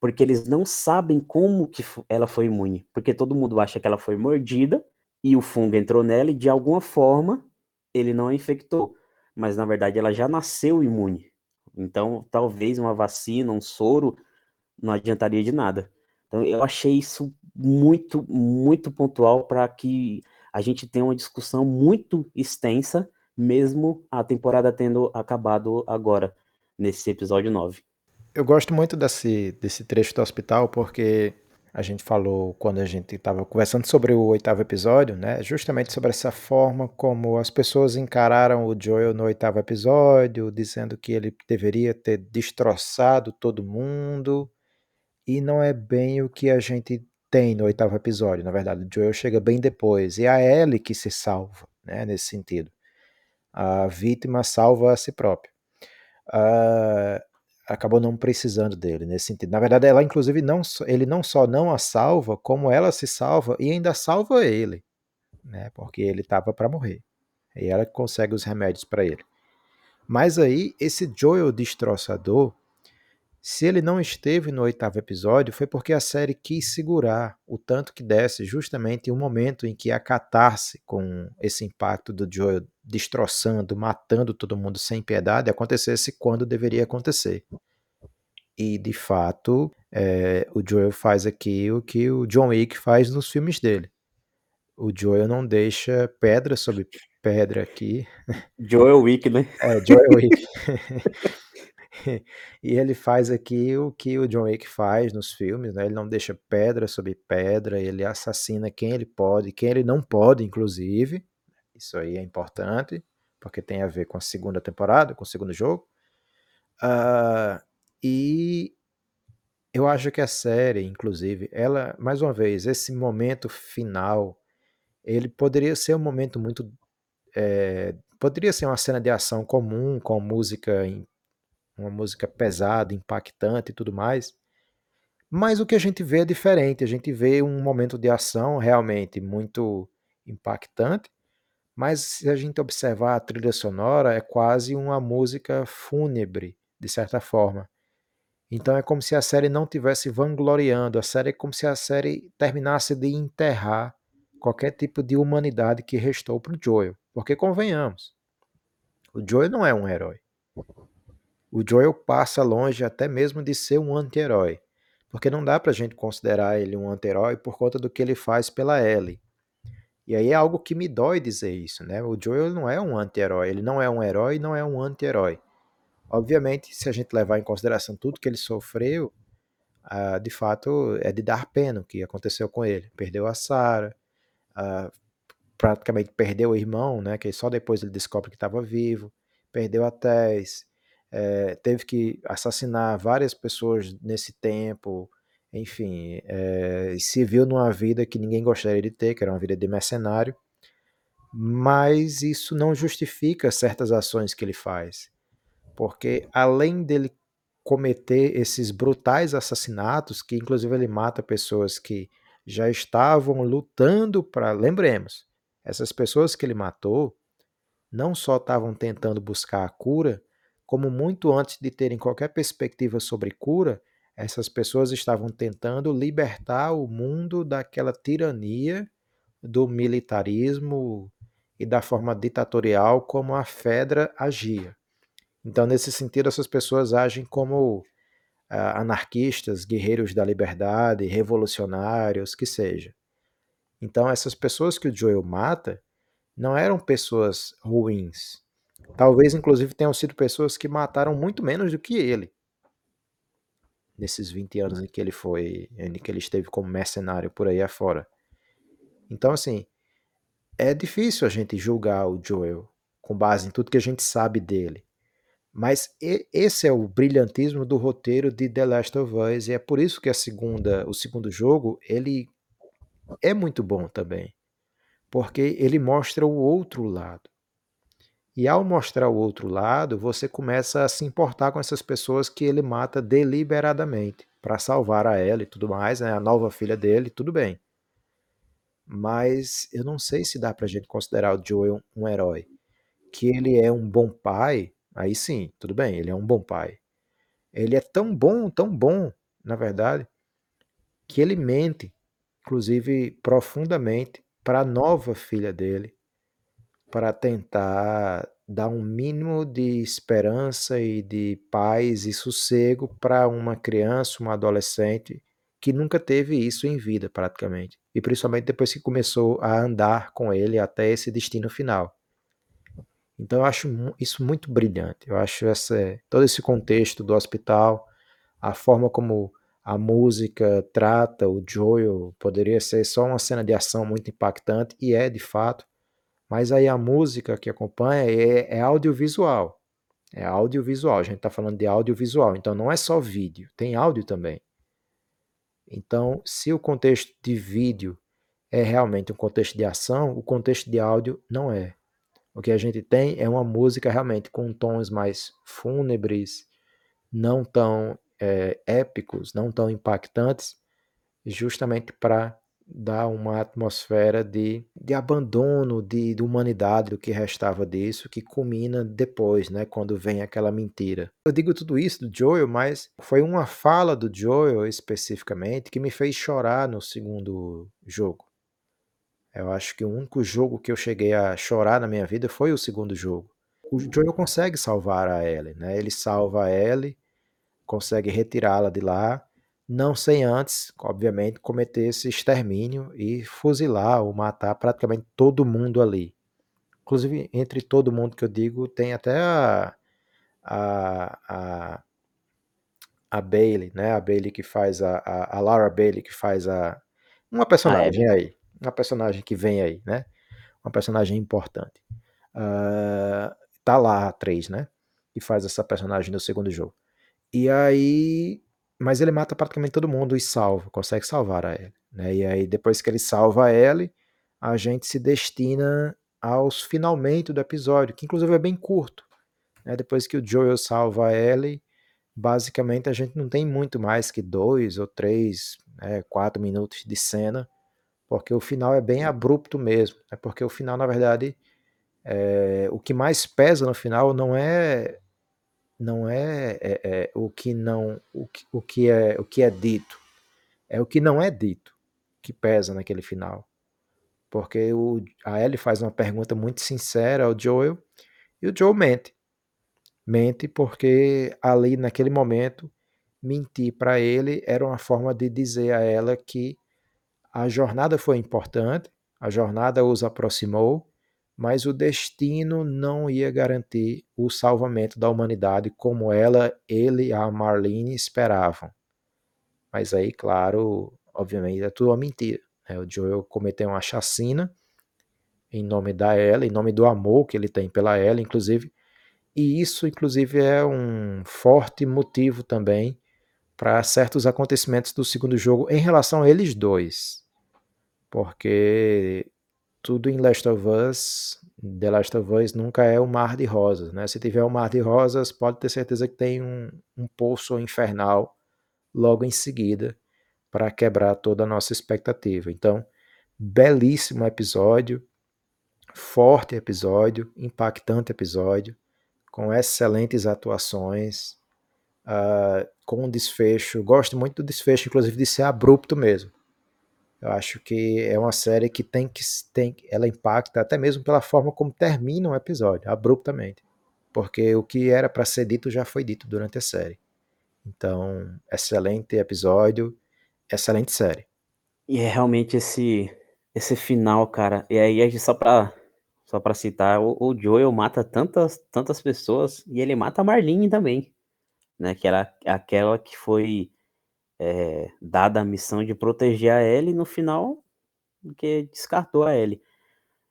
porque eles não sabem como que ela foi imune, porque todo mundo acha que ela foi mordida e o fungo entrou nela e de alguma forma ele não a infectou, mas na verdade ela já nasceu imune. Então, talvez uma vacina, um soro não adiantaria de nada. Então, eu achei isso muito, muito pontual para que a gente tenha uma discussão muito extensa, mesmo a temporada tendo acabado agora, nesse episódio 9. Eu gosto muito desse, desse trecho do hospital porque a gente falou quando a gente estava conversando sobre o oitavo episódio, né? Justamente sobre essa forma como as pessoas encararam o Joel no oitavo episódio, dizendo que ele deveria ter destroçado todo mundo. E não é bem o que a gente tem no oitavo episódio. Na verdade, o Joel chega bem depois. E é a Ellie que se salva, né? Nesse sentido. A vítima salva a si própria. Uh, acabou não precisando dele nesse sentido. Na verdade, ela inclusive não, ele não só não a salva, como ela se salva e ainda salva ele, né? Porque ele estava para morrer. E ela consegue os remédios para ele. Mas aí esse Joel destroçador Se ele não esteve no oitavo episódio, foi porque a série quis segurar o tanto que desse, justamente em um momento em que a catarse com esse impacto do Joel destroçando, matando todo mundo sem piedade, acontecesse quando deveria acontecer. E, de fato, é, o Joel faz aqui o que o John Wick faz nos filmes dele. O Joel não deixa pedra sobre pedra aqui. Joel Wick, né? É, Joel Wick. *laughs* *laughs* e ele faz aqui o que o John Wick faz nos filmes, né? Ele não deixa pedra sobre pedra, ele assassina quem ele pode, quem ele não pode, inclusive. Isso aí é importante, porque tem a ver com a segunda temporada, com o segundo jogo. Uh, e eu acho que a série, inclusive, ela, mais uma vez, esse momento final, ele poderia ser um momento muito. É, poderia ser uma cena de ação comum, com música em uma música pesada, impactante e tudo mais. Mas o que a gente vê é diferente. A gente vê um momento de ação realmente muito impactante, mas se a gente observar a trilha sonora, é quase uma música fúnebre, de certa forma. Então é como se a série não tivesse vangloriando, a série é como se a série terminasse de enterrar qualquer tipo de humanidade que restou para o Joel. Porque convenhamos, o Joel não é um herói o Joel passa longe até mesmo de ser um anti-herói, porque não dá pra gente considerar ele um anti-herói por conta do que ele faz pela Ellie. E aí é algo que me dói dizer isso, né? O Joel não é um anti-herói, ele não é um herói não é um anti-herói. Obviamente, se a gente levar em consideração tudo que ele sofreu, ah, de fato é de dar pena o que aconteceu com ele. Perdeu a Sarah, ah, praticamente perdeu o irmão, né? Que só depois ele descobre que estava vivo, perdeu a Tess, é, teve que assassinar várias pessoas nesse tempo, enfim, é, se viu numa vida que ninguém gostaria de ter, que era uma vida de mercenário, mas isso não justifica certas ações que ele faz, porque além dele cometer esses brutais assassinatos, que inclusive ele mata pessoas que já estavam lutando para, lembremos, essas pessoas que ele matou não só estavam tentando buscar a cura, como muito antes de terem qualquer perspectiva sobre cura, essas pessoas estavam tentando libertar o mundo daquela tirania do militarismo e da forma ditatorial como a Fedra agia. Então, nesse sentido, essas pessoas agem como uh, anarquistas, guerreiros da liberdade, revolucionários, que seja. Então, essas pessoas que o Joel mata não eram pessoas ruins, Talvez, inclusive, tenham sido pessoas que mataram muito menos do que ele. Nesses 20 anos em que ele foi, em que ele esteve como mercenário por aí afora. Então, assim, é difícil a gente julgar o Joel com base em tudo que a gente sabe dele. Mas esse é o brilhantismo do roteiro de The Last of Us e é por isso que a segunda, o segundo jogo, ele é muito bom também, porque ele mostra o outro lado. E ao mostrar o outro lado, você começa a se importar com essas pessoas que ele mata deliberadamente para salvar a ela e tudo mais, né? a nova filha dele, tudo bem. Mas eu não sei se dá pra gente considerar o Joel um herói. Que ele é um bom pai, aí sim, tudo bem, ele é um bom pai. Ele é tão bom, tão bom, na verdade, que ele mente, inclusive profundamente, para a nova filha dele, para tentar dar um mínimo de esperança e de paz e sossego para uma criança, uma adolescente que nunca teve isso em vida praticamente, e principalmente depois que começou a andar com ele até esse destino final. Então eu acho isso muito brilhante. Eu acho essa, todo esse contexto do hospital, a forma como a música trata o Joel, poderia ser só uma cena de ação muito impactante, e é de fato, mas aí a música que acompanha é, é audiovisual. É audiovisual. A gente está falando de audiovisual. Então não é só vídeo, tem áudio também. Então, se o contexto de vídeo é realmente um contexto de ação, o contexto de áudio não é. O que a gente tem é uma música realmente com tons mais fúnebres, não tão é, épicos, não tão impactantes, justamente para dá uma atmosfera de, de abandono, de, de humanidade, do que restava disso, que culmina depois, né, quando vem aquela mentira. Eu digo tudo isso do Joel, mas foi uma fala do Joel especificamente que me fez chorar no segundo jogo. Eu acho que o único jogo que eu cheguei a chorar na minha vida foi o segundo jogo. O Joel consegue salvar a Ellie, né? Ele salva a Ellie, consegue retirá-la de lá, não sem antes, obviamente, cometer esse extermínio e fuzilar ou matar praticamente todo mundo ali. Inclusive, entre todo mundo que eu digo, tem até a, a, a, a Bailey, né? A Bailey que faz a, a, a Laura Bailey que faz a uma personagem aí, uma personagem que vem aí, né? Uma personagem importante. Uh, tá lá a atriz, né? Que faz essa personagem no segundo jogo. E aí. Mas ele mata praticamente todo mundo e salva, consegue salvar a Ellie. Né? E aí, depois que ele salva a Ellie, a gente se destina aos finalmente do episódio, que inclusive é bem curto. Né? Depois que o Joel salva a Ellie, basicamente a gente não tem muito mais que dois ou três, né, quatro minutos de cena, porque o final é bem abrupto mesmo. Né? Porque o final, na verdade, é, o que mais pesa no final não é não é, é, é, o que não o que, o que é o que é dito. É o que não é dito que pesa naquele final. Porque o, a Ellie faz uma pergunta muito sincera ao Joel e o Joel mente. Mente porque ali naquele momento mentir para ele era uma forma de dizer a ela que a jornada foi importante a jornada os aproximou mas o destino não ia garantir o salvamento da humanidade como ela, ele e a Marlene esperavam. Mas aí, claro, obviamente é tudo uma mentira. Né? O Joel cometeu uma chacina em nome da ela, em nome do amor que ele tem pela ela, inclusive. E isso, inclusive, é um forte motivo também para certos acontecimentos do segundo jogo em relação a eles dois. Porque tudo em Last of Us, The Last of Us nunca é um mar de rosas, né? Se tiver um mar de rosas, pode ter certeza que tem um, um poço infernal logo em seguida para quebrar toda a nossa expectativa. Então, belíssimo episódio, forte episódio, impactante episódio, com excelentes atuações, uh, com um desfecho. Gosto muito do desfecho, inclusive de ser abrupto mesmo. Eu acho que é uma série que tem que tem, ela impacta até mesmo pela forma como termina um episódio, abruptamente. Porque o que era para ser dito já foi dito durante a série. Então, excelente episódio, excelente série. E é realmente esse esse final, cara. E aí só para só para citar, o, o, Joel mata tantas tantas pessoas e ele mata a Marlene também, né? Que era aquela que foi é, dada a missão de proteger a Ellie, no final, que descartou a Ellie.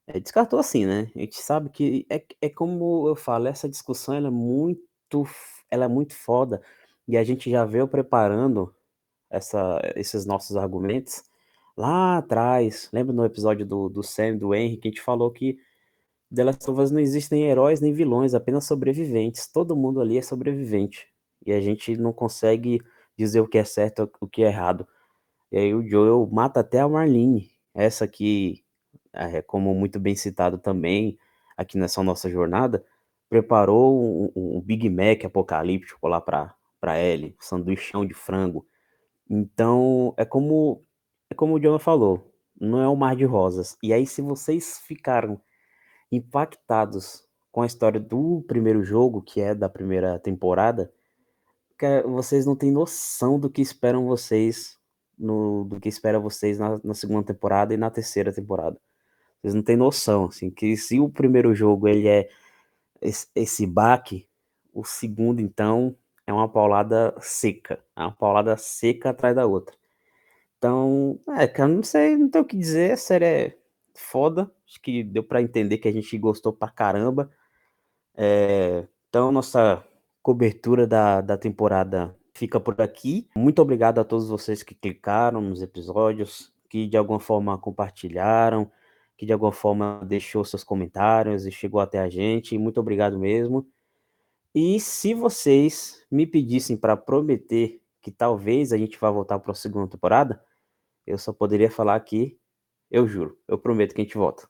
É, descartou assim, né? A gente sabe que é, é como eu falo, essa discussão ela é muito, ela é muito foda e a gente já veio preparando essa, esses nossos argumentos lá atrás. Lembra no episódio do, do Sam do Henry que a gente falou que The Last of Us não existem heróis nem vilões, apenas sobreviventes. Todo mundo ali é sobrevivente e a gente não consegue dizer o que é certo o que é errado. E aí o Joel mata até a Marlene, essa que, é, como muito bem citado também aqui nessa nossa jornada, preparou um, um Big Mac apocalíptico lá para Ellie, um sanduichão de frango. Então, é como é como o Jonah falou, não é um mar de rosas. E aí se vocês ficaram impactados com a história do primeiro jogo, que é da primeira temporada, vocês não têm noção do que esperam vocês no, do que espera vocês na, na, segunda temporada e na terceira temporada. Vocês não têm noção, assim, que se o primeiro jogo ele é esse, esse baque, o segundo então é uma paulada seca, é uma paulada seca atrás da outra. Então, é, cara, não sei, não tenho o que dizer, a série é foda, acho que deu para entender que a gente gostou pra caramba. É, então, nossa cobertura da, da temporada fica por aqui. Muito obrigado a todos vocês que clicaram nos episódios, que de alguma forma compartilharam, que de alguma forma deixou seus comentários e chegou até a gente. Muito obrigado mesmo. E se vocês me pedissem para prometer que talvez a gente vá voltar para a segunda temporada, eu só poderia falar aqui, eu juro, eu prometo que a gente volta.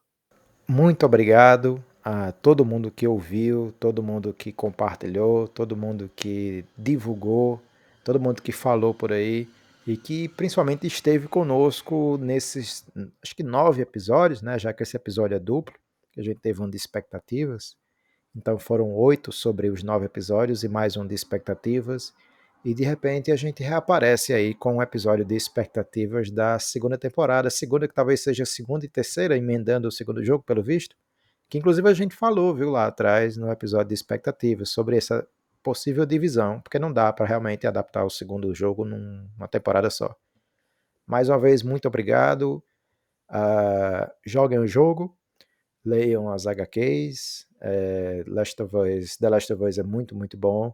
Muito obrigado a todo mundo que ouviu, todo mundo que compartilhou, todo mundo que divulgou, todo mundo que falou por aí e que principalmente esteve conosco nesses, acho que nove episódios, né? Já que esse episódio é duplo, que a gente teve um de expectativas. Então foram oito sobre os nove episódios e mais um de expectativas. E de repente a gente reaparece aí com um episódio de expectativas da segunda temporada, segunda que talvez seja segunda e terceira, emendando o segundo jogo, pelo visto. Que inclusive a gente falou, viu, lá atrás, no episódio de expectativas, sobre essa possível divisão, porque não dá para realmente adaptar o segundo jogo numa temporada só. Mais uma vez, muito obrigado. Uh, joguem o jogo, leiam as HQs. É, Last of Us, The Last of Us é muito, muito bom.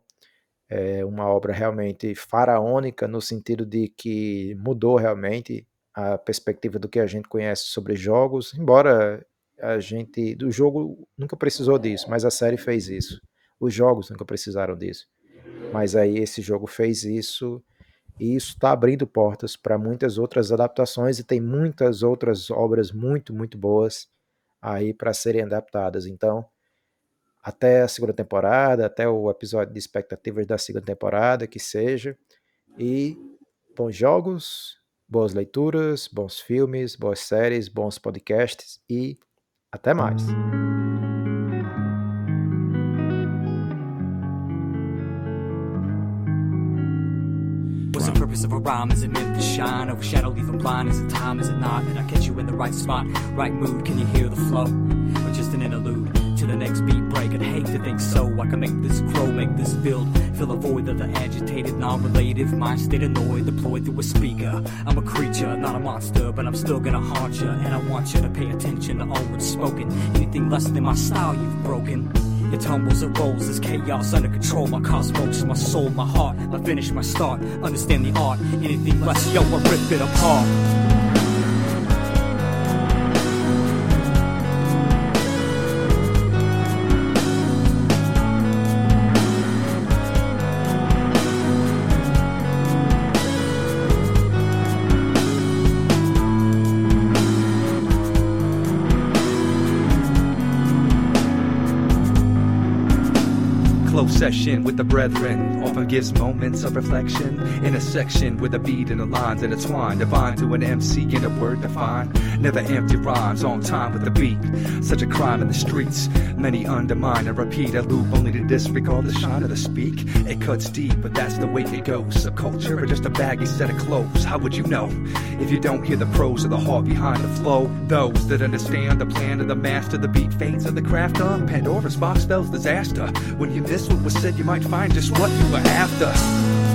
É uma obra realmente faraônica no sentido de que mudou realmente a perspectiva do que a gente conhece sobre jogos, embora a gente do jogo nunca precisou disso, mas a série fez isso. Os jogos nunca precisaram disso. Mas aí esse jogo fez isso e isso está abrindo portas para muitas outras adaptações e tem muitas outras obras muito, muito boas aí para serem adaptadas. Então, até a segunda temporada, até o episódio de expectativas da segunda temporada, que seja. E bons jogos, boas leituras, bons filmes, boas séries, bons podcasts e até mais. What's the purpose of a rhyme? Is it meant to shine? Overshadow, leave them blind? Is it time? Is it not? Did I catch you in the right spot? Right mood? Can you hear the flow? Or just an interlude? The next beat break. I'd hate to think so. I can make this grow, make this build. Fill a void of the agitated, non-relative mind state annoyed, deployed through a speaker. I'm a creature, not a monster, but I'm still gonna haunt you. And I want you to pay attention to all words spoken. Anything less than my style you've broken. It tumbles, it rolls, this chaos under control. My cosmos, my soul, my heart, my finish, my start. Understand the art. Anything less, yo, I rip it apart. Session with the brethren. Often gives moments of reflection in a section with a beat and the lines intertwine divine to an MC in a word defined never empty rhymes on time with the beat. Such a crime in the streets. Many undermine and repeat a loop only to disregard the shine of the speak. It cuts deep but that's the way it goes. Subculture or just a baggy set of clothes. How would you know if you don't hear the pros of the heart behind the flow? Those that understand the plan of the master the beat fades of the craft. Of Pandora's box spells disaster. When you miss what was said, you might find just what you were after.